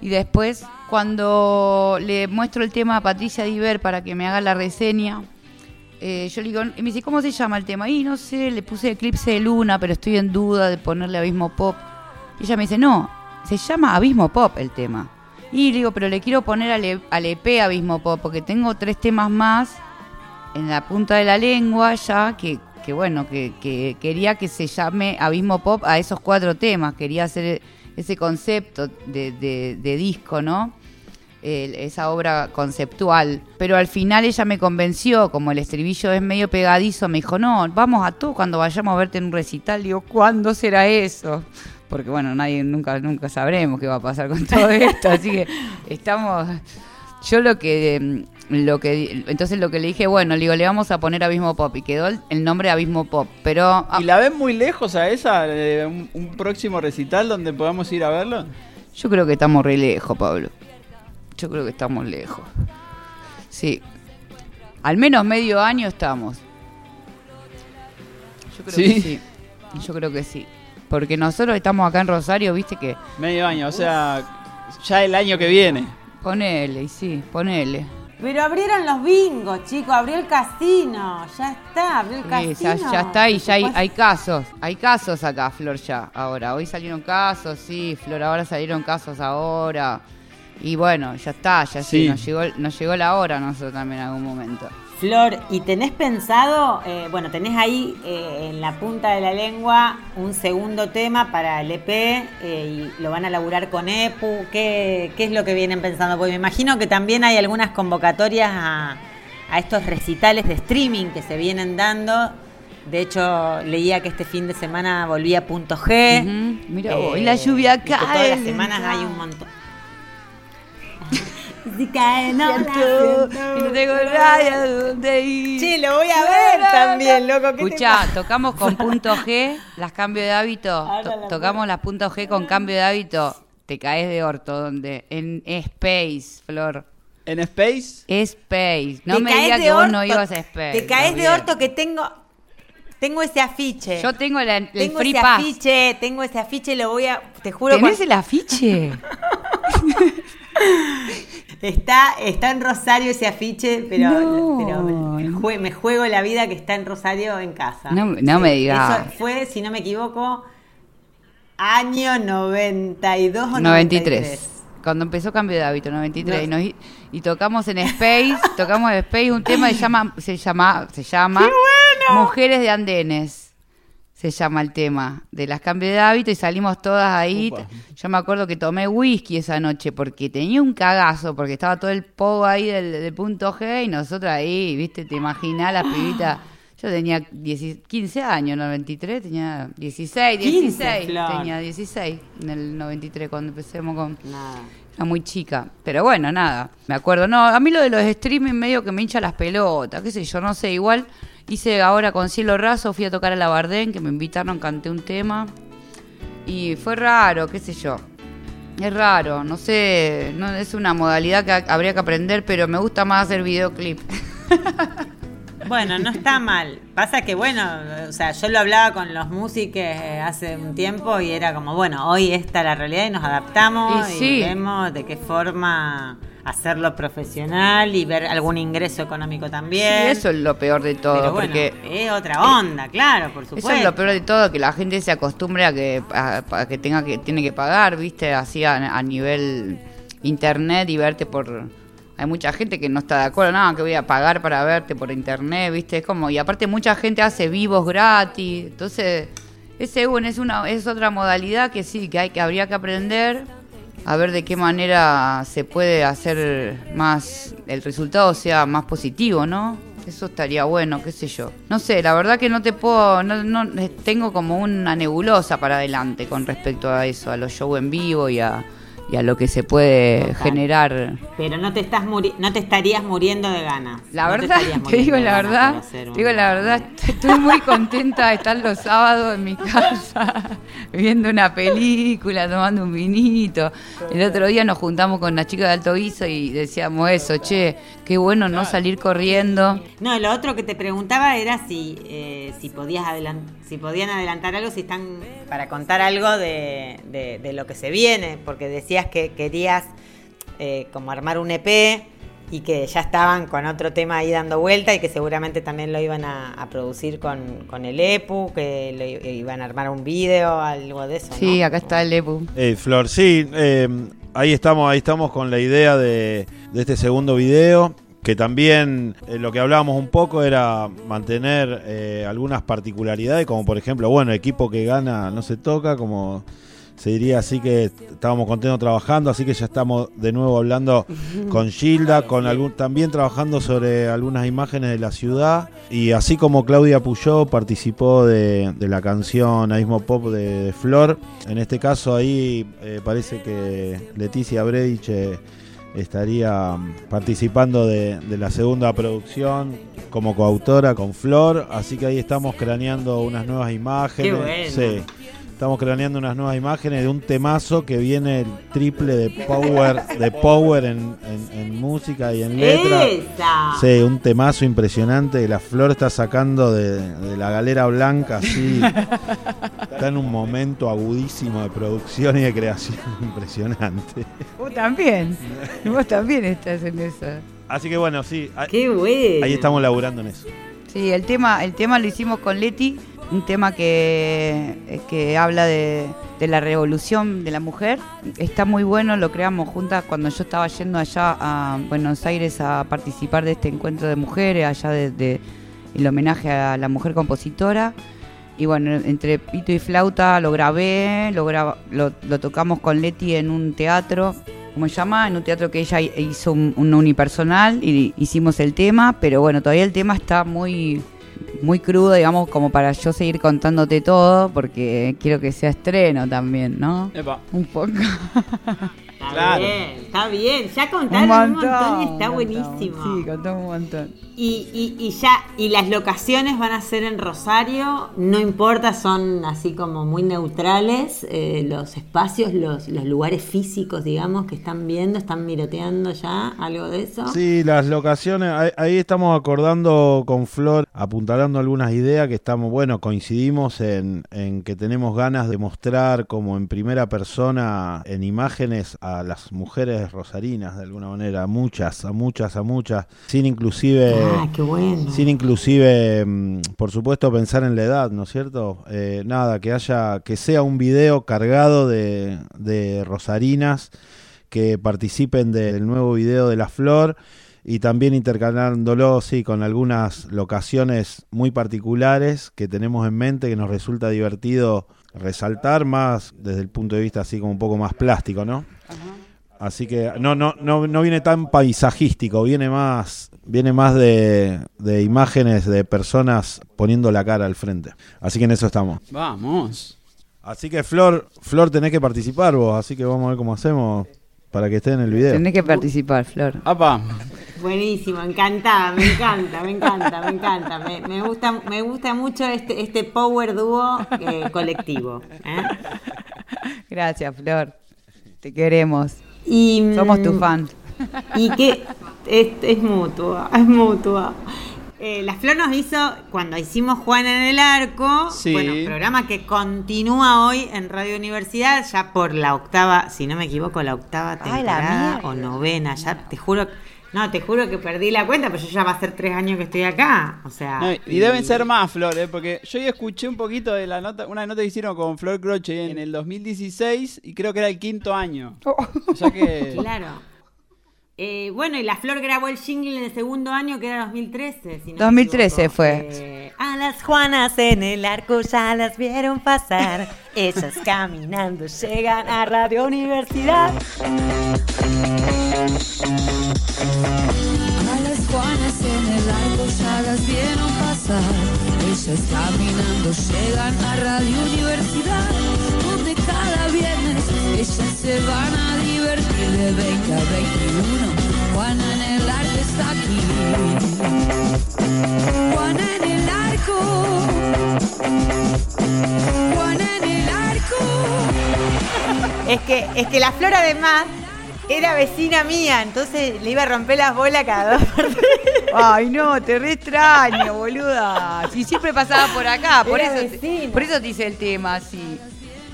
Y después, cuando le muestro el tema a Patricia Diver para que me haga la reseña, eh, yo le digo, y me dice, ¿cómo se llama el tema? Y no sé, le puse Eclipse de Luna, pero estoy en duda de ponerle Abismo Pop. Y ella me dice, no, se llama Abismo Pop el tema. Y le digo, pero le quiero poner al, E- EP Abismo Pop, porque tengo tres temas más en la punta de la lengua ya, que, que bueno, que, que quería que se llame Abismo Pop a esos cuatro temas. Quería hacer ese concepto de, de- de disco, ¿no? Esa obra conceptual. Pero al final ella me convenció, como el estribillo es medio pegadizo, me dijo, no, vamos a todo cuando vayamos a verte en un recital. Digo, ¿cuándo será eso? Porque bueno, nadie nunca, nunca sabremos qué va a pasar con todo esto. Así que estamos. Yo lo que. Lo que entonces lo que le dije, bueno, le digo, le vamos a poner Abismo Pop y quedó el, el nombre Abismo Pop. Pero ah, ¿Y la ven muy lejos a esa? eh, un, un próximo recital donde podamos ir a verlo? Yo creo que estamos re lejos, Pablo. Yo creo que estamos lejos. Sí. Al menos medio año estamos. Yo creo ¿Sí? que sí. Yo creo que sí. Porque nosotros estamos acá en Rosario, viste que. Medio año, o sea, ya el año que viene. Ponele, y sí, ponele. Pero abrieron los bingos, chicos, abrió el casino. Ya está, abrió el Sí, casino. ya, ya está y ya hay, hay casos. Hay casos acá, Flor, ya. Ahora, hoy salieron casos, sí, Flor, ahora salieron casos ahora. Y bueno, ya está, ya sí, Sí. nos, llegó, nos llegó la hora a nosotros también en algún momento. Flor, ¿y tenés pensado, eh, bueno, tenés ahí eh, en la punta de la lengua un segundo tema para el EP eh, y lo van a laburar con EPU? ¿Qué, qué es lo que vienen pensando? Porque me imagino que también hay algunas convocatorias a, a estos recitales de streaming que se vienen dando. De hecho, leía que este fin de semana volvía Punto G. Mira vos, y la lluvia y que cae, todas las semanas hay un montón. Si cae, no la Siento, siento. y no tengo nadie a dónde ir. Che, lo voy a ver también, loco. ¿qué te Escuchá, pasa? tocamos con punto G, las cambios de hábito. To- la tocamos las puntos G con cambio de hábito. Te caes de orto, ¿dónde? En Space, Flor. ¿En Space? Space. No Te me digas que vos no ibas a Space. Te caes de orto que tengo. Tengo ese afiche. Yo tengo la- el tengo Free ese Pass. afiche, tengo ese afiche, lo voy a. Te juro ¿Tenés cuan- el afiche? Está, está en Rosario ese afiche, pero, No. pero me, jue- me juego la vida que está en Rosario en casa. No- no me digas. Eso fue, si no me equivoco, año 92 o 93. 93. Cuando empezó Cambio de Hábito, 93. Y, nos- y tocamos en Space, tocamos en Space un tema que se llama, se llama, se llama Mujeres de Andenes. Se llama el tema de las cambios de hábito y salimos todas ahí. Yo me acuerdo que tomé whisky esa noche porque tenía un cagazo, porque estaba todo el pogo ahí del, del punto G y nosotros ahí, viste, te imaginás las pibitas. Yo tenía 10 15 años, en el 93, tenía 16, 15, 16. Flor. tenía 16 en el 93 cuando empecemos con... Nada. Era muy chica. Pero bueno, nada. Me acuerdo. No, a mí lo de los streaming medio que me hincha las pelotas. Qué sé yo, no sé. Igual hice ahora con Cielo Raso, fui a tocar a la Bardén, que me invitaron, canté un tema. Y fue raro, qué sé yo. Es raro, no sé. No, es una modalidad que ha- habría que aprender, pero me gusta más hacer videoclip. Bueno, no está mal. Pasa que, bueno, o sea, yo lo hablaba con los músicos eh, hace un tiempo y era como, bueno, hoy está la realidad y nos adaptamos Y vemos de qué forma hacerlo profesional y ver algún ingreso económico Sí, también. eso es lo peor de todo. Pero bueno, porque es otra onda, claro, por supuesto. Eso es lo peor de todo, que la gente se acostumbre a que, a, a que tenga que tiene que pagar, viste, así a, a nivel internet y verte por... Hay mucha gente que no está de acuerdo, no, que voy a pagar para verte por internet, viste, es como... Y aparte mucha gente hace vivos gratis, entonces... Ese es una es otra modalidad que sí, que hay que habría que aprender a ver de qué manera se puede hacer más el resultado sea más positivo, ¿no? Eso estaría bueno, qué sé yo. No sé, la verdad que no te puedo, no, no tengo como una nebulosa para adelante con respecto a eso, a los shows en vivo y a, y a lo que se puede Total. generar. Pero no te estás muri- no te estarías muriendo de ganas. La No verdad, te, digo la verdad, te digo la verdad, estoy muy contenta de estar los sábados en mi casa, viendo una película, tomando un vinito. El otro día nos juntamos con una chica de Alto Guiso y decíamos eso, che, qué bueno no salir corriendo. No, lo otro que te preguntaba era si, eh, si podías si podían adelantar algo, si están para contar algo de, de- de lo que se viene, porque decías que querías eh, como armar un EP y que ya estaban con otro tema ahí dando vuelta y que seguramente también lo iban a, a producir con, con el EPU, que lo iban a armar un video, algo de eso. Sí, ¿no? acá está el Epu. Eh, Flor, sí, eh, ahí estamos, ahí estamos con la idea de, de este segundo video, que también eh, lo que hablábamos un poco era mantener eh, algunas particularidades, como por ejemplo, bueno, equipo que gana no se toca, como se diría así que estábamos contentos trabajando, así que ya estamos de nuevo hablando con Gilda, con algún, también trabajando sobre algunas imágenes de la ciudad, y así como Claudia Puyó participó de, de la canción Aismo Pop de, de Flor, en este caso ahí eh, parece que Leticia Bredich eh, estaría participando de, de la segunda producción como coautora con Flor, así que ahí estamos craneando unas nuevas imágenes. Qué bueno. Sí. Estamos craneando unas nuevas imágenes de un temazo que viene el triple de power, de power en, en- en música y en letra. ¡Esa! Sí, un temazo impresionante que la flor está sacando de, de la galera blanca, así. Está en un momento agudísimo de producción y de creación impresionante. Vos también, vos también estás en eso. Así que bueno, sí, ahí, ¡Qué bueno! ahí estamos laburando en eso. Sí, el tema, el tema lo hicimos con Leti, un tema que, que habla de, de la revolución de la mujer. Está muy bueno, lo creamos juntas cuando yo estaba yendo allá a Buenos Aires a participar de este encuentro de mujeres, allá de, de- el homenaje a la mujer compositora. Y bueno, entre pito y flauta lo grabé, lo, graba- lo, lo tocamos con Leti en un teatro, ¿cómo se llama? En un teatro que ella hizo un, un unipersonal y hicimos el tema, pero bueno, todavía el tema está muy, muy crudo, digamos, como para yo seguir contándote todo, porque quiero que sea estreno también, ¿no? Epa. Un poco. Está Claro. bien, está bien. Ya contaron un montón. montón, y está montón. buenísimo. Sí, contamos un montón. Y, y, y ya, y las locaciones van a ser en Rosario, no importa, son así como muy neutrales, eh, los espacios, los, los lugares físicos, digamos, que están viendo, están miroteando ya, algo de eso. Sí, las locaciones, ahí, ahí estamos acordando con Flor, apuntalando algunas ideas que estamos, bueno, coincidimos en, en que tenemos ganas de mostrar como en primera persona, en imágenes, a las mujeres rosarinas, de alguna manera, a muchas, a muchas, a muchas, sin inclusive... Ah, qué bueno. Sin inclusive, mm, por supuesto, pensar en la edad, ¿no es cierto? Eh, nada, que haya, que sea un video cargado de, de rosarinas que participen del nuevo video de La Flor y también intercalándolo, sí, con algunas locaciones muy particulares que tenemos en mente que nos resulta divertido resaltar más desde el punto de vista así como un poco más plástico, ¿no? Así que no, no, no, no viene tan paisajístico, viene más, viene más de, de imágenes de personas poniendo la cara al frente. Así que en eso estamos. Vamos. Así que Flor, Flor tenés que participar vos, así que vamos a ver cómo hacemos para que esté en el video. Tenés que participar, Flor. Apa. Buenísimo, encantada, me encanta, me encanta, me encanta. Me, me gusta, me gusta mucho este, este power dúo eh, colectivo. ¿eh? Gracias, Flor. Te queremos. Y, mm, Somos tu fan. Y que es, es mutua, es mutua. Eh, la Flor nos hizo, cuando hicimos Juana en el Arco, Sí. bueno, programa que continúa hoy en Radio Universidad, ya por la octava, si no me equivoco, la octava Ay, la temporada o novena, ya te juro, no, te juro que perdí la cuenta, pero yo ya va a ser tres años que estoy acá, o sea... No, y deben ser más, Flor, ¿eh? porque yo ya escuché un poquito de la nota, una nota que hicieron con Flor Croce en el 2016 y creo que era el quinto año. O sea que... Claro. Eh, bueno, y la Flor grabó el jingle en el segundo año, que era 2013. si no me 2013 equivoco. fue. Eh, a las Juanas en el arco ya las vieron pasar. Ellas caminando llegan a Radio Universidad. A las Juanas en el arco ya las vieron pasar. ellas caminando llegan a Radio Universidad, donde cada viernes ellas se van a divertir de 20 a 21. Juana en el arco está aquí. Juana en el arco. Juana en el arco. Es que, es que la flor además era vecina mía, entonces le iba a romper las bolas cada dos por tres. Ay, no, te re extraño, boluda. Si siempre pasaba por acá, por Era eso, vecina. por eso te hice el tema así.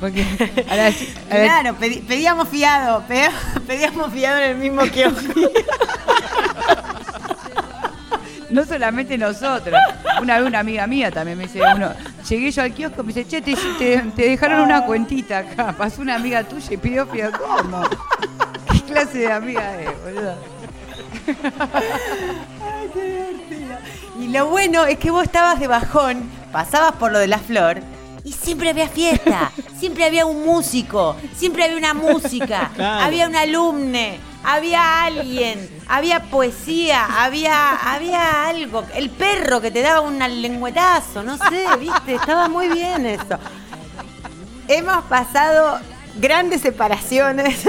Porque a la chi- a la- Claro, pedi- pedíamos fiado, pe- pedíamos fiado en el mismo kiosco. no solamente nosotros. Una vez una amiga mía también me dice, uno, llegué yo al kiosco, me dice, che, te, te- te dejaron una cuentita acá. Pasó una amiga tuya y pidió pidió, ¿cómo? ¿Qué clase de amiga es, boluda? Y lo bueno es que vos estabas de bajón, pasabas por lo de la flor. Y siempre había fiesta, siempre había un músico, siempre había una música, Claro. había un alumne, había alguien, había poesía, había, había algo. El perro que te daba un lengüetazo, no sé, viste, estaba muy bien eso. Hemos pasado grandes separaciones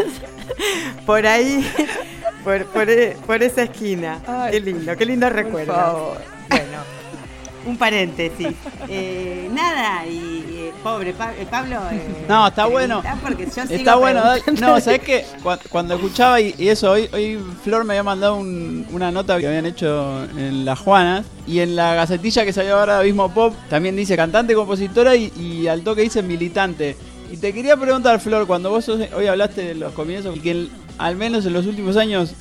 por ahí, por, por, por esa esquina. Ay, qué lindo, qué lindo recuerdo. Bueno, un paréntesis. Eh, nada, y eh, pobre Pa- eh, Pablo. eh, No, está bueno. Porque yo sigo Está bueno, no, ¿sabes qué? Cu- Cuando escuchaba y, y eso, hoy, hoy Flor me había mandado un- una nota que habían hecho en Las Juanas y en la gacetilla que salió ahora de Abismo Pop también dice cantante, compositora y, y al toque dice militante. Y te quería preguntar, Flor, cuando vos hoy hablaste de los comienzos y que al menos en los últimos años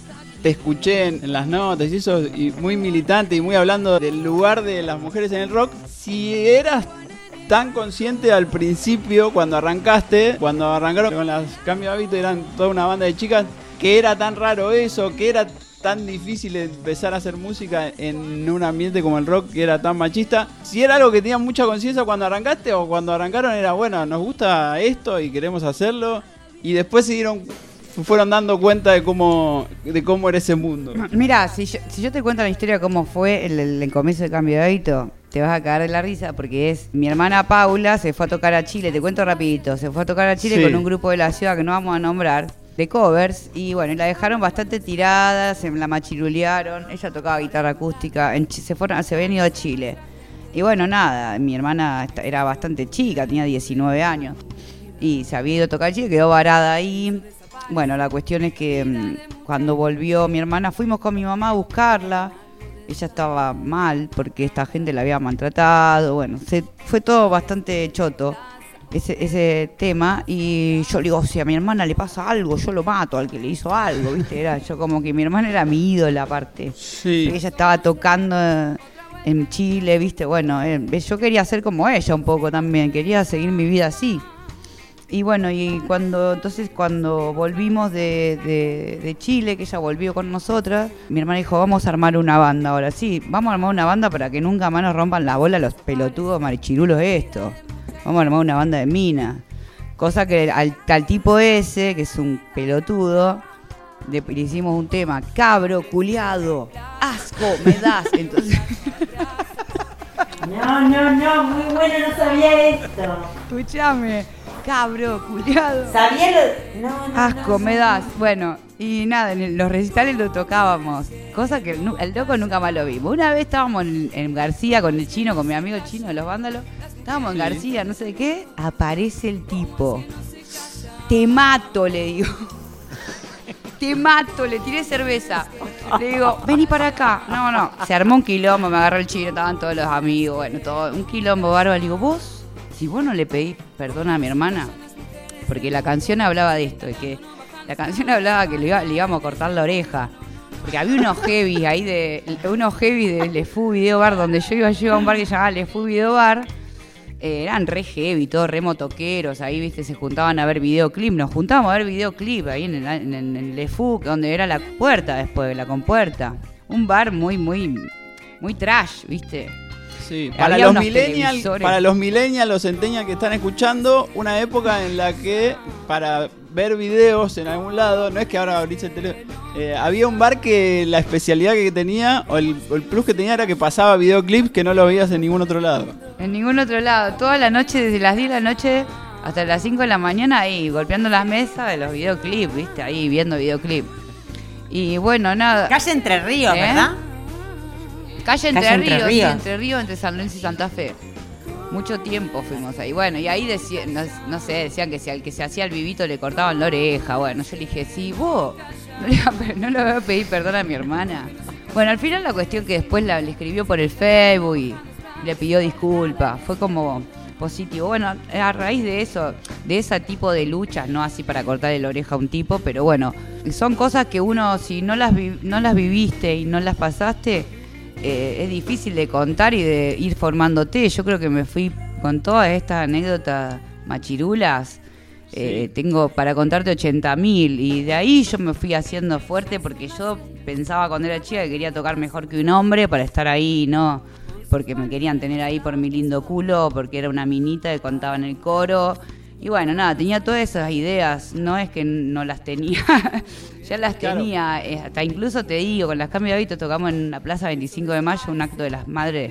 escuché en, en las notas y eso, y muy militante y muy hablando del lugar de las mujeres en el rock, si eras tan consciente al principio cuando arrancaste, cuando arrancaron con las cambios de hábito, eran toda una banda de chicas, que era tan raro eso, que era tan difícil empezar a hacer música en un ambiente como el rock que era tan machista. Si era algo que tenían mucha conciencia cuando arrancaste o cuando arrancaron era bueno, nos gusta esto y queremos hacerlo y después se dieron fueron dando cuenta de cómo de cómo era ese mundo. Mira, si yo, si yo te cuento la historia de cómo fue el, el- el comienzo de cambio de hábito, te vas a cagar de la risa porque es mi hermana Paula se fue a tocar a Chile, te cuento rapidito, se fue a tocar a Chile Sí. con un grupo de la ciudad que no vamos a nombrar, de covers, y bueno, y la dejaron bastante tirada, se la machirulearon, ella tocaba guitarra acústica, en se fueron, se habían ido a Chile. Y bueno, nada, mi hermana era bastante chica, tenía 19 años. Y se había ido a tocar a Chile, quedó varada ahí. Bueno, la cuestión es que mm, cuando volvió mi hermana, fuimos con mi mamá a buscarla. Ella estaba mal porque esta gente la había maltratado. Bueno, se, fue todo bastante choto ese, ese tema. Y yo le digo, si a mi hermana le pasa algo, yo lo mato al que le hizo algo, ¿viste? Era yo como que mi hermana era mi ídola aparte. Sí. Ella estaba tocando en Chile, ¿viste? Bueno, eh, yo quería ser como ella un poco también, quería seguir mi vida así. Y bueno, y cuando entonces cuando volvimos de, de- de Chile, que ella volvió con nosotras, mi hermana dijo, vamos a armar una banda ahora. Sí, vamos a armar una banda para que nunca más nos rompan la bola los pelotudos marichirulos estos. Vamos a armar una banda de mina. Cosa que al, al tipo ese, que es un pelotudo, le, le hicimos un tema, cabro, culiado, asco, me das. Entonces, No, no, no, muy bueno, no sabía esto. escúchame, cabro, culiado. Sabía lo. No, no. Asco, no, me no. das. Bueno, y nada, en los recitales lo tocábamos. Cosa que nu- el loco nunca más lo vimos. Una vez estábamos en, en García con el chino, con mi amigo chino de los vándalos. Estábamos en. García, no sé qué. Aparece el tipo. Te mato, le digo. Te mato, le tiré cerveza. Le digo, vení para acá. No, no. Se armó un quilombo, me agarró el chino, estaban todos los amigos, bueno, todo. Un quilombo bárbaro. Le digo, vos, si vos no le pedís perdón a mi hermana, porque la canción hablaba de esto, de que la canción hablaba que le, iba- le íbamos a cortar la oreja. Porque había unos heavy ahí de. unos heavy de Le Fu Video Bar, donde yo iba, yo iba a un bar que se llamaba Le Fu Video Bar. eh, eran re heavy, todos re motoqueros, ahí viste, se juntaban a ver videoclip, nos juntábamos a ver videoclip ahí en el, en, en Le Fu, donde era la puerta después, la compuerta. Un bar muy, muy, muy trash, viste. Sí, para los millennials, para los millennials, los centennials que están escuchando, una época en la que para ver videos en algún lado, no es que ahora abrís el teléfono, Eh, había un bar que la especialidad que tenía, o el, o el plus que tenía era que pasaba videoclips que no lo veías en ningún otro lado. En ningún otro lado. Toda la noche, desde las 10 de la noche hasta las 5 de la mañana, ahí, golpeando las mesas de los videoclips, ¿viste? Ahí, viendo videoclips. Y bueno, nada. Calle Entre Ríos, ¿Eh? ¿verdad? Calle Entre, Calle Entre Ríos, sí, Ríos. Entre Ríos, entre San Lorenzo y Santa Fe. Mucho tiempo fuimos ahí. Bueno, y ahí decían, no, no sé, decían que si al que se hacía el vivito le cortaban la oreja. Bueno, yo le dije, sí, vos, no le, no voy a pedir perdón a mi hermana. Bueno, al final la cuestión que después la, le escribió por el Facebook y le pidió disculpas. Fue como positivo. Bueno, a raíz de eso, de ese tipo de luchas, no así para cortarle la oreja a un tipo, pero bueno, son cosas que uno, si no las, vi- no las viviste y no las pasaste, eh, es difícil de contar y de ir formándote. Yo creo que me fui con todas estas anécdotas machirulas. eh, tengo para contarte 80 mil y de ahí yo me fui haciendo fuerte porque yo pensaba cuando era chica que quería tocar mejor que un hombre para estar ahí, no porque me querían tener ahí por mi lindo culo, porque era una minita que contaba en el coro. Y bueno, nada, tenía todas esas ideas, no es que no las tenía, ya las Claro. tenía, eh, hasta incluso te digo, con las cambios de hábito tocamos en la Plaza 25 de Mayo, un acto de las madres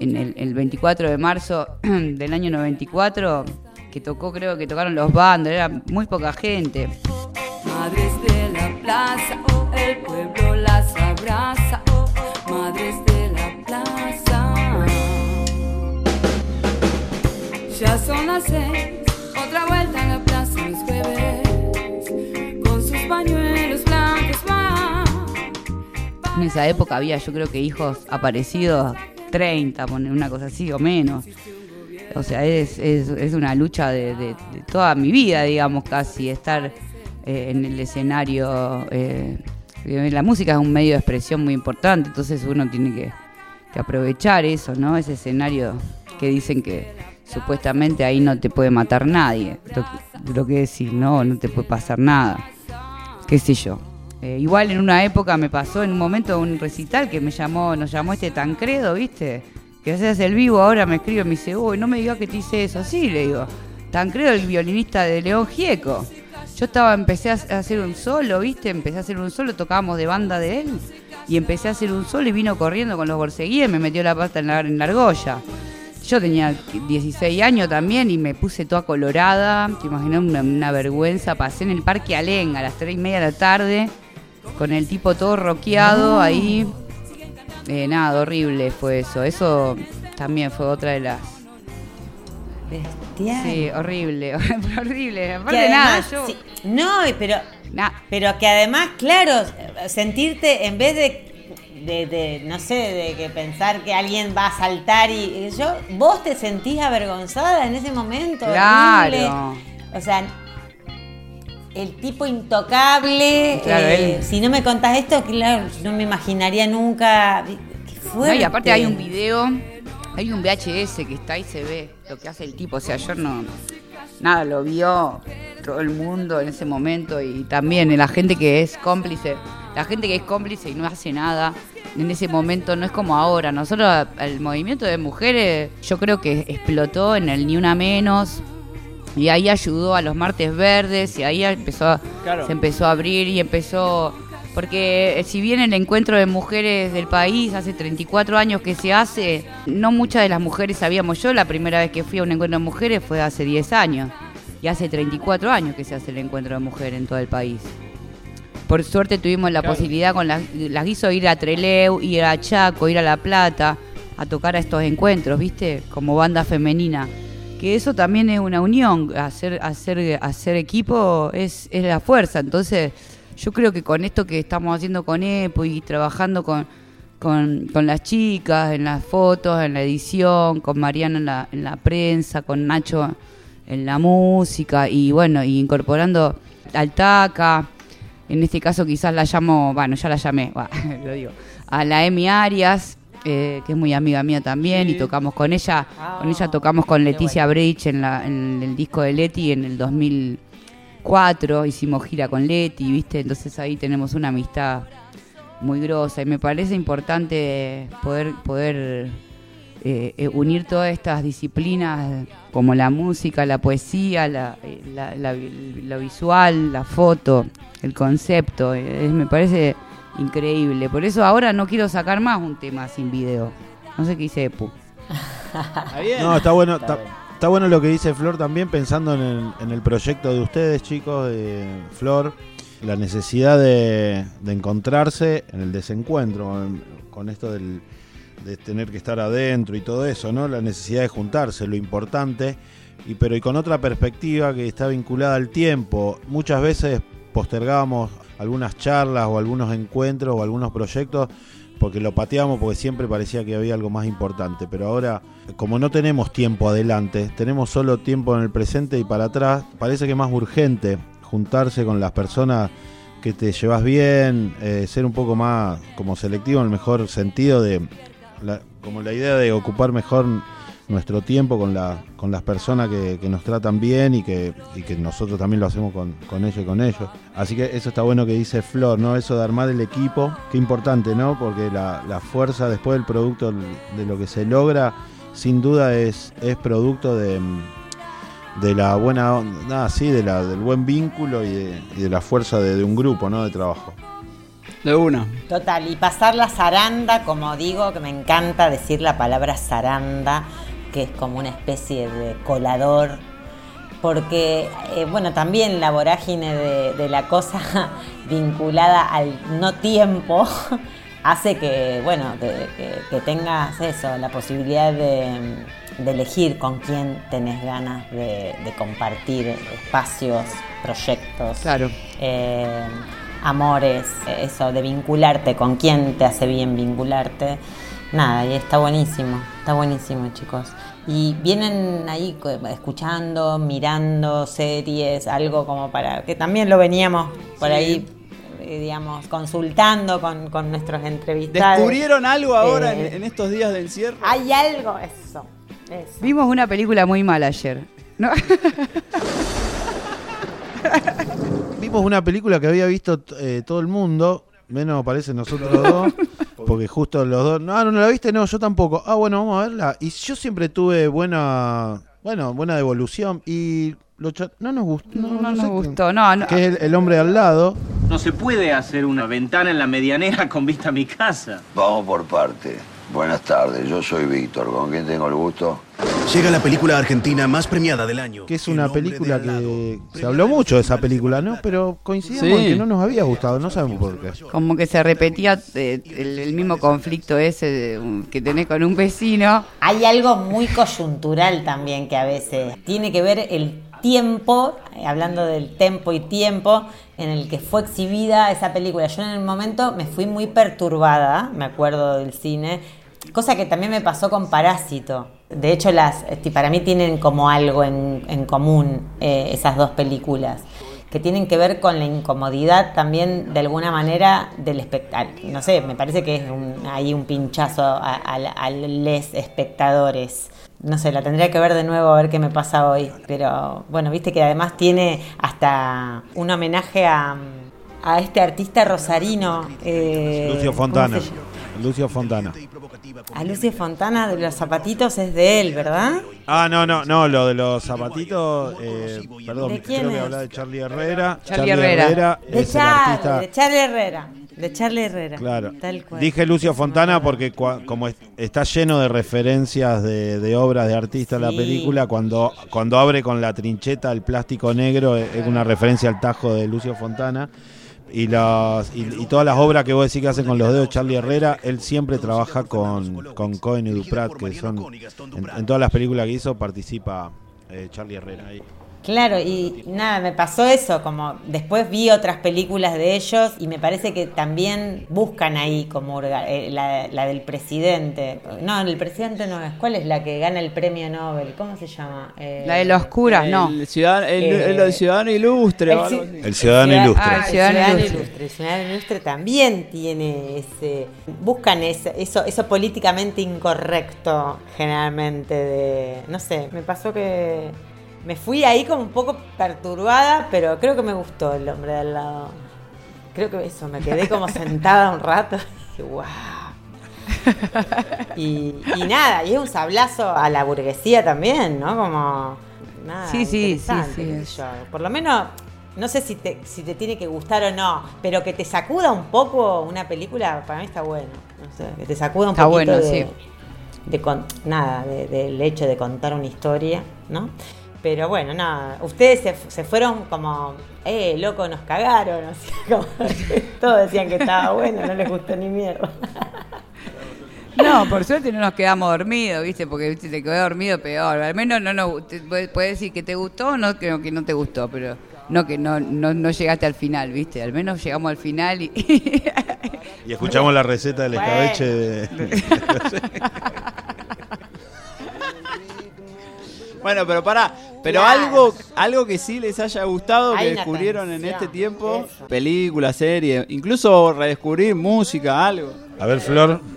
en el, el 24 de marzo del año 94, que tocó, creo que tocaron los bandos, era muy poca gente. Madres de la plaza, oh, el pueblo las abraza, oh, madres de la plaza. Ya son las seis, otra vuelta a la plaza los jueves, con sus pañuelos blancos. En esa época había, yo creo que hijos aparecidos 30, pone una cosa así o menos. O sea, es, una lucha de, toda mi vida, digamos, casi, estar eh, en el escenario. eh, la música es un medio de expresión muy importante, entonces uno tiene que, que aprovechar eso, ¿no? Ese escenario que dicen que supuestamente ahí no te puede matar nadie. Lo, que- lo que decís, no, no te puede pasar nada qué sé yo. Eh, igual en una época me pasó en un momento un recital que me llamó, nos llamó este Tancredo, ¿viste? Que haces el vivo, ahora me escribe, me dice, uy, no me digas que te hice eso. Sí, le digo, Tancredo, el violinista de León Gieco. Yo estaba, empecé a a hacer un solo, ¿viste? Empecé a hacer un solo, tocábamos de banda de él. Y empecé a hacer un solo y vino corriendo con los borseguíes, me metió la pata en la, en la argolla. Yo tenía 16 años también y me puse toda colorada. Te imaginas una, una vergüenza. Pasé en el Parque Alenga a las 3 y media de la tarde con el tipo todo roqueado ahí. Eh, nada, horrible fue eso. Eso también fue otra de las. Bestial. Sí, horrible. horrible. Aparte de nada, yo. sí, no, pero, pero que además, claro, sentirte en vez de, de, de, no sé, de que pensar que alguien va a saltar y y yo, vos te sentís avergonzada en ese momento. Claro. horrible. O sea, el tipo intocable. Claro, eh, él- Si no me contás esto, claro, no me imaginaría nunca. Qué No, fuerte. y aparte hay un video, hay un VHS que está ahí se ve lo que hace el tipo. O sea, yo no. Nada, lo vio todo el mundo en ese momento y también la gente que es cómplice. La gente que es cómplice y no hace nada en ese momento no es como ahora. Nosotros, el movimiento de mujeres, yo creo que explotó en el Ni Una Menos. Y ahí ayudó a los martes verdes y ahí empezó a- Claro. se empezó a abrir y empezó porque eh, si bien el encuentro de mujeres del país hace 34 años que se hace, no muchas de las mujeres sabíamos. Yo la primera vez que fui a un encuentro de mujeres fue hace 10 años y hace 34 años que se hace el encuentro de mujeres en todo el país. Por suerte tuvimos la Claro. posibilidad con las, las hizo ir a Treleu, ir a Chaco, ir a La Plata, a tocar a estos encuentros, ¿viste? Como banda femenina. Que eso también es una unión, hacer, hacer, hacer equipo es, es la fuerza. Entonces, yo creo que con esto que estamos haciendo con EPO y trabajando con, con, con las chicas, en las fotos, en la edición, con Mariana en la, en la prensa, con Nacho en la música y bueno, y incorporando al TACA, en este caso quizás la llamo, bueno, ya la llamé, lo digo, a la Emi Arias, eh, que es muy amiga mía también, y tocamos con ella, con ella tocamos con Leticia Bridge en, la, en el disco de Leti en el 2004, hicimos gira con Leti, ¿viste? Entonces ahí tenemos una amistad muy grosa y me parece importante poder, poder eh, eh, unir todas estas disciplinas como la música, la poesía, la, eh, la- la- lo visual, la foto, el concepto, eh, me parece increíble. Por eso ahora no quiero sacar más un tema sin video. No sé qué dice Epu. ¿Está bien? No, está bueno, Está está, bien. está bueno lo que dice Flor también, pensando en el, en el proyecto de ustedes, chicos, de Flor, la necesidad de, de encontrarse en el desencuentro, en- con esto del, de tener que estar adentro y todo eso, ¿no? La necesidad de juntarse, lo importante, y pero y con otra perspectiva que está vinculada al tiempo. Muchas veces postergábamos algunas charlas o algunos encuentros o algunos proyectos porque lo pateamos porque siempre parecía que había algo más importante, pero ahora como no tenemos tiempo adelante, tenemos solo tiempo en el presente y para atrás, parece que es más urgente juntarse con las personas que te llevas bien, eh, ser un poco más como selectivo en el mejor sentido de la- como la idea de ocupar mejor nuestro tiempo con, la, con las personas que, que nos tratan bien y que, y que nosotros también lo hacemos con, con ellos y con ellos. Así que eso está bueno que dice Flor, ¿no? Eso de armar el equipo, qué importante, ¿no? Porque la, fuerza después del producto de lo que se logra, sin duda es, es producto de, de la buena, on- nada, sí, de la, del buen vínculo y de, y de la fuerza de un grupo, ¿no? De trabajo. De una. Total, y pasar la zaranda, como digo, que me encanta decir la palabra zaranda, que es como una especie de colador, porque, eh, bueno, también la vorágine de, de la cosa vinculada al no tiempo hace que, bueno, que, que- que tengas eso, la posibilidad de, de elegir con quién tenés ganas de, de compartir espacios, proyectos Claro. eh, amores, eh, eso de vincularte, con quién te hace bien vincularte. Nada, y está buenísimo, está buenísimo chicos. Y vienen ahí escuchando, mirando series, algo como para, que también lo veníamos por ahí, eh, digamos, consultando con, con nuestros entrevistados. ¿Descubrieron algo ahora Eh, en, en estos días de encierro? Hay algo, eso, eso. Vimos una película muy mala ayer. ¿no? Vimos una película que había visto eh, todo el mundo, menos parece nosotros dos, porque justo los dos. No, no la viste, no, yo tampoco. Ah, bueno, vamos a verla. Y yo siempre tuve buena, bueno, buena devolución y lo no nos gustó. No, No, no sé nos qué- gustó. No, no. Que es el, el hombre al lado. No se puede hacer una ventana en la medianera con vista a mi casa. Vamos por parte. Buenas tardes, yo soy Víctor, ¿con quién tengo el gusto? Llega la película argentina más premiada del año. Que es una película lado. que se habló mucho de esa película, ¿no? Pero coincidimos Sí. en que no nos había gustado, no sabemos por qué. Como que se repetía eh, el, el mismo conflicto ese que tenés con un vecino. Hay algo muy coyuntural también que a veces tiene que ver el tiempo, eh, hablando del tempo y tiempo en el que fue exhibida esa película. Yo en el momento me fui muy perturbada, me acuerdo del cine, cosa que también me pasó con Parásito. De hecho, las, este, para mí tienen como algo en, en común eh, esas dos películas que tienen que ver con la incomodidad también de alguna manera del espectador. No sé, me parece que es un, ahí un pinchazo a, a, a les espectadores. No sé, la tendría que ver de nuevo a ver qué me pasa hoy. Pero bueno, viste que además tiene hasta un homenaje a, a este artista rosarino. eh, Lucio ¿cómo Fontana. Lucio Fontana. A Lucio Fontana de los zapatitos es de él, ¿verdad? Ah, no, no, no, lo de los zapatitos, eh, perdón, ¿De quién creo que hablaba de Charlie Herrera. Charlie Herrera. De de Charlie Herrera. De Charlie Herrera. Claro. Tal cual. Dije Lucio Fontana porque cua- como es- está lleno de referencias de, de obras de artistas la Sí. película, cuando, cuando abre con la trincheta el plástico negro es una referencia al tajo de Lucio Fontana. Y, las, y, todas las obras que vos decís que hacen con los dedos Charlie Herrera, él siempre trabaja con, con Cohen y Duprat, que son en, en todas las películas que hizo participa eh, Charlie Herrera. ahí. Claro, y nada, me pasó eso, como después vi otras películas de ellos y me parece que también buscan ahí como orga- eh, la, la del presidente. No, el presidente no es. ¿Cuál es la que gana el premio Nobel? ¿Cómo se llama? Eh, La de los curas, no. El ciudadano, el, Eh, el- el ciudadano ilustre el ci-. El ciudadano ilustre. Ah, el ciudadano ilustre. ilustre. El ciudadano ilustre también tiene ese. Buscan ese- eso, eso políticamente incorrecto, generalmente. de No sé, me pasó que. Me fui ahí como un poco perturbada, pero creo que me gustó el hombre de al lado. Creo que eso, me quedé como sentada un rato y dije, wow. Y, y nada, y es un sablazo a la burguesía también, ¿no? Como. Nada, Sí, sí, sí, sí. yo. Por lo menos, no sé si te, si te tiene que gustar o no, pero que te sacuda un poco una película, para mí está bueno. No sé, que te sacuda un Está poquito bueno, de, sí. de con- nada, de- del hecho de contar una historia, ¿no? Pero bueno, nada, ustedes se, se fueron como, eh, loco, nos cagaron, o sea, como, todos decían que estaba bueno, no les gustó ni mierda. No, por suerte no nos quedamos dormidos, ¿viste? Porque si te quedó dormido, peor. Al menos no nos puedes decir que te gustó o no que, que no te gustó, pero no que no, no, no llegaste al final, ¿viste? Al menos llegamos al final y. Y escuchamos la receta del escabeche de... Bueno, pero pará, pero Claro. algo, algo que sí les haya gustado, Hay que descubrieron en este tiempo, eso. película, serie, incluso redescubrir música, algo. A ver, Flor.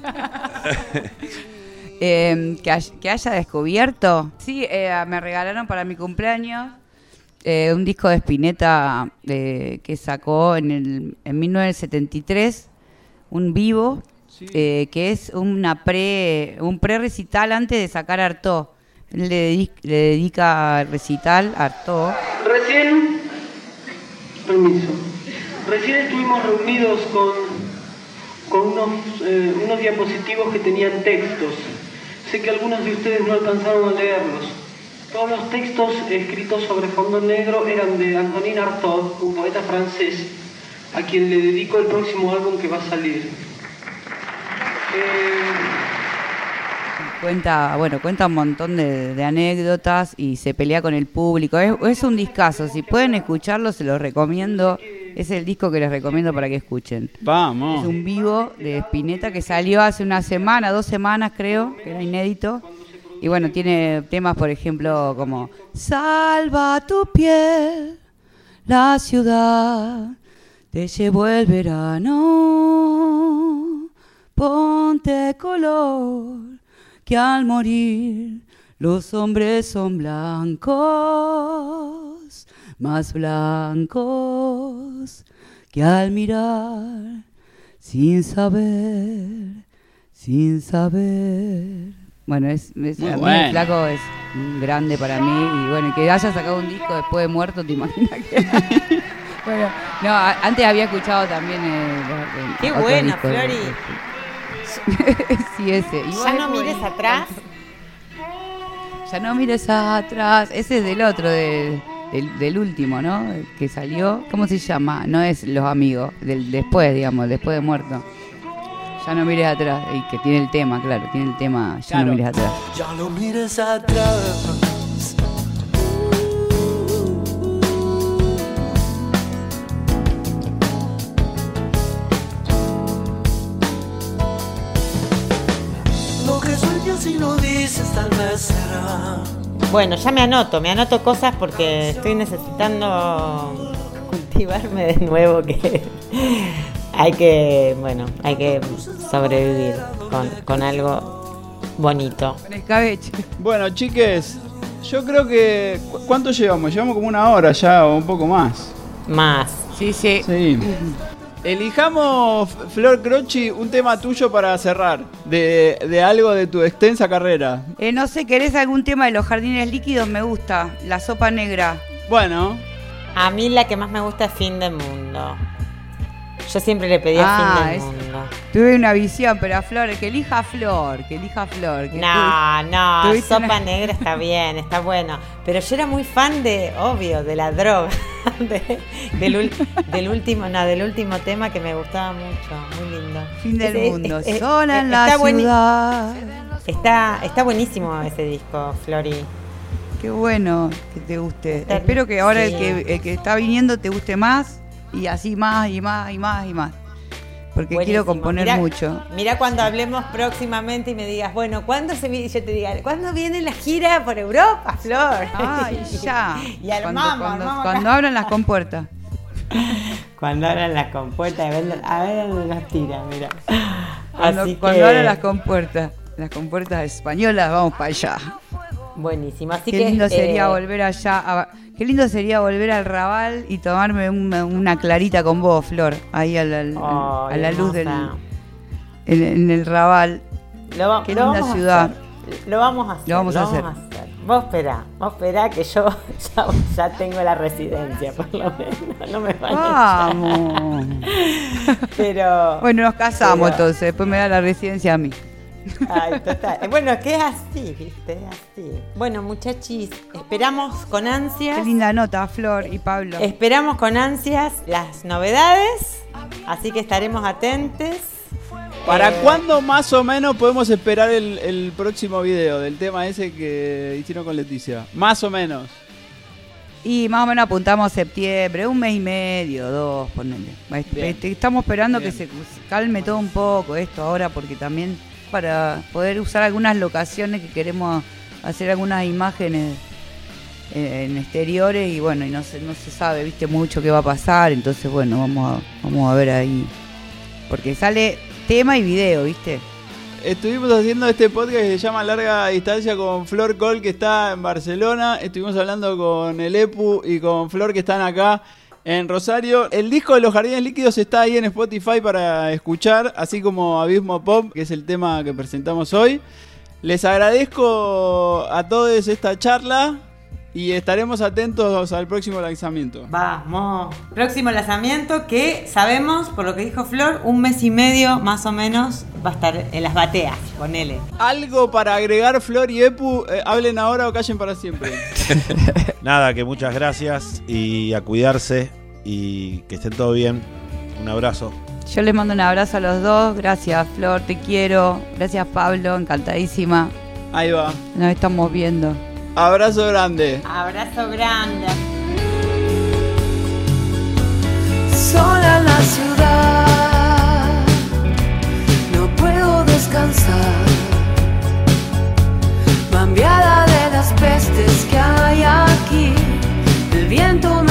Eh, que, hay- que haya descubierto. Sí, eh, me regalaron para mi cumpleaños eh, un disco de Spinetta eh, que sacó en, el, en 1973, un vivo, eh, que es una pre, un pre recital antes de sacar Artaud. Le, dedi- le dedica recital Artaud. Recién, permiso, recién estuvimos reunidos con, con unos, eh, unos diapositivos que tenían textos. Sé que algunos de ustedes no alcanzaron a leerlos. Todos los textos escritos sobre fondo negro eran de Antonin Artaud, un poeta francés, a quien le dedico el próximo álbum que va a salir. Eh, Cuenta, bueno, cuenta un montón de, de anécdotas y se pelea con el público. Es, es un discazo, si pueden escucharlo se los recomiendo. Es el disco que les recomiendo para que escuchen. Vamos. Es un vivo de Spinetta que salió hace una semana, dos semanas creo, que era inédito. Y bueno, tiene temas, por ejemplo, como Salva tu piel, la ciudad te llevó el verano. Ponte color, que al morir los hombres son blancos, más blancos que al mirar, sin saber, sin saber. Bueno, es, es- Muy a mí bueno. el flaco es un grande para mí y bueno, que haya sacado un disco después de muerto, te imaginas que... bueno, no, antes había escuchado también el, el- Qué otro buena, Flori. sí, ese. Ya no es mires atrás. Ya no mires atrás. Ese es del otro, del, del, del último, ¿no? El Que salió. ¿Cómo se llama? No es Los Amigos, del después, digamos, después de muerto. Ya no mires atrás. Y que tiene el tema, claro, tiene el tema. Ya Claro. no mires atrás. Ya no mires atrás. Dices tal vez será. Bueno, ya me anoto, me anoto cosas porque estoy necesitando cultivarme de nuevo que hay que, bueno, hay que sobrevivir con, con algo bonito. Con escabeche. Bueno, chiques, yo creo que... ¿cu- ¿Cuánto llevamos? Llevamos como una hora ya o un poco más. Más. Sí, sí. Sí. Elijamos, Flor Croci, un tema tuyo para cerrar, de, de algo de tu extensa carrera. Eh, no sé, ¿querés algún tema de los jardines líquidos? Me gusta. La sopa negra. Bueno, A mí la que más me gusta es Fin del Mundo. Yo siempre le pedí a Ah, Fin del es- Mundo. Tuve una visión, pero a Flor, que elija a Flor, que elija a Flor. que No, tu- no, Sopa una- Negra está bien, está bueno. Pero yo era muy fan de, obvio, de la droga. de- del, último, no, del último tema que me gustaba mucho. Muy lindo. Fin del mundo, es- es- sola en es- la ciudad. Está, está buenísimo ese disco, Flori. Qué bueno que te guste. Está- Espero que ahora sí. el, que, el que está viniendo te guste más y así más y más y más y más. Porque quiero componer Mirá- mucho. Mira cuando hablemos próximamente y me digas, bueno, ¿cuándo se vi-?" yo te diga, ¿cuándo viene la gira por Europa, Flor? Ay, ya. y cuando, armamos, cuando, cuando abran las compuertas. Cuando abran las compuertas, a ver, a ver dónde las tira, mira. Cuando, Así cuando que- abran las compuertas. Las compuertas españolas, vamos para allá. Buenísimo, así Qué que... lindo sería eh, volver allá. a- qué lindo sería volver al Raval y tomarme una, una clarita con vos, Flor. Ahí a la, a luz del, en, en el Raval. Lo, va- Qué lo linda vamos a ciudad. hacer. Lo vamos a hacer. Lo vamos a hacer. Vos esperá, vos esperá que yo ya, ya tengo la residencia, por lo menos. No me van a Vamos. Pero. Bueno, nos casamos Pero- entonces. Después me da la residencia a mí. Ay, total. Eh, Bueno, que es así, ¿viste? Es así. Bueno, muchachis, esperamos con ansias. Qué linda nota, Flor y Pablo. Esperamos con ansias las novedades, así que estaremos atentos. ¿Para Eh, cuándo más o menos podemos esperar el, el próximo video del tema ese que hicieron con Leticia? Más o menos. Y más o menos apuntamos a septiembre, un mes y medio, dos, ponele. Bien. Este, Estamos esperando Bien. que se calme todo un poco esto ahora, porque también para poder usar algunas locaciones que queremos hacer algunas imágenes eh, en exteriores y bueno, y no se, no se sabe, viste, mucho qué va a pasar, entonces bueno, vamos a, vamos a ver ahí. Porque sale tema y video, viste. Estuvimos haciendo este podcast que se llama Larga Distancia con Flor Col, que está en Barcelona. Estuvimos hablando con el EPU y con Flor, que están acá en Rosario. El disco de los Jardines Líquidos está ahí en Spotify para escuchar, así como Abismo Pop, que es el tema que presentamos hoy. Les agradezco a todos esta charla y estaremos atentos al próximo lanzamiento. Vamos. Próximo lanzamiento que sabemos, por lo que dijo Flor, un mes y medio más o menos va a estar en las bateas, ponele. Algo para agregar, Flor y Epu, Eh, hablen ahora o callen para siempre. Nada, que muchas gracias y a cuidarse y que estén todo bien. Un abrazo. Yo les mando un abrazo a los dos. Gracias, Flor, te quiero. Gracias, Pablo, encantadísima. Ahí va. Nos estamos viendo. Abrazo grande. Abrazo grande. Sola en la ciudad, no puedo descansar. Cambiada de las pestes que hay aquí, el viento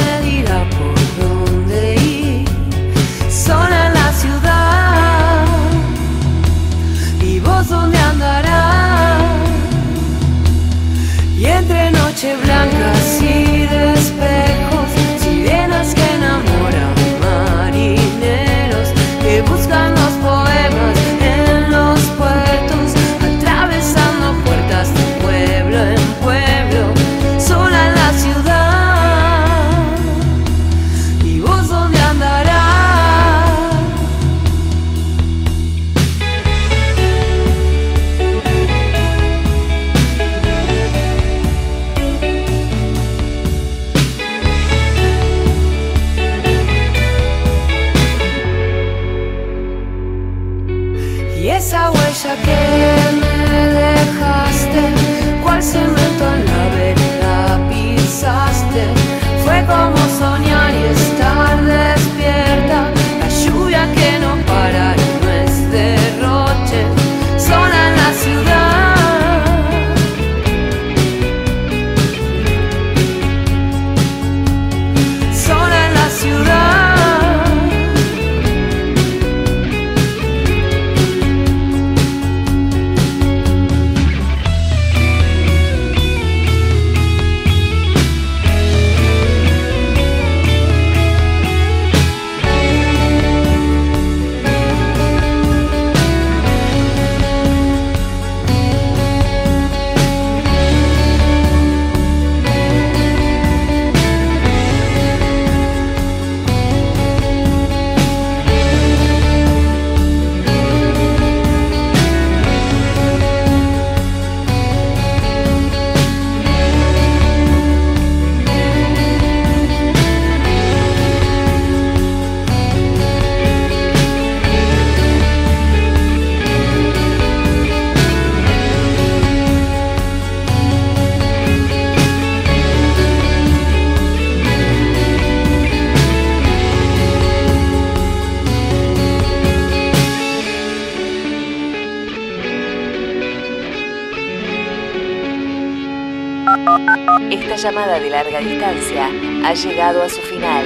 llegado a su final.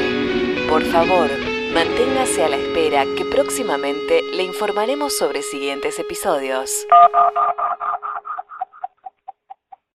Por favor, manténgase a la espera que próximamente le informaremos sobre siguientes episodios.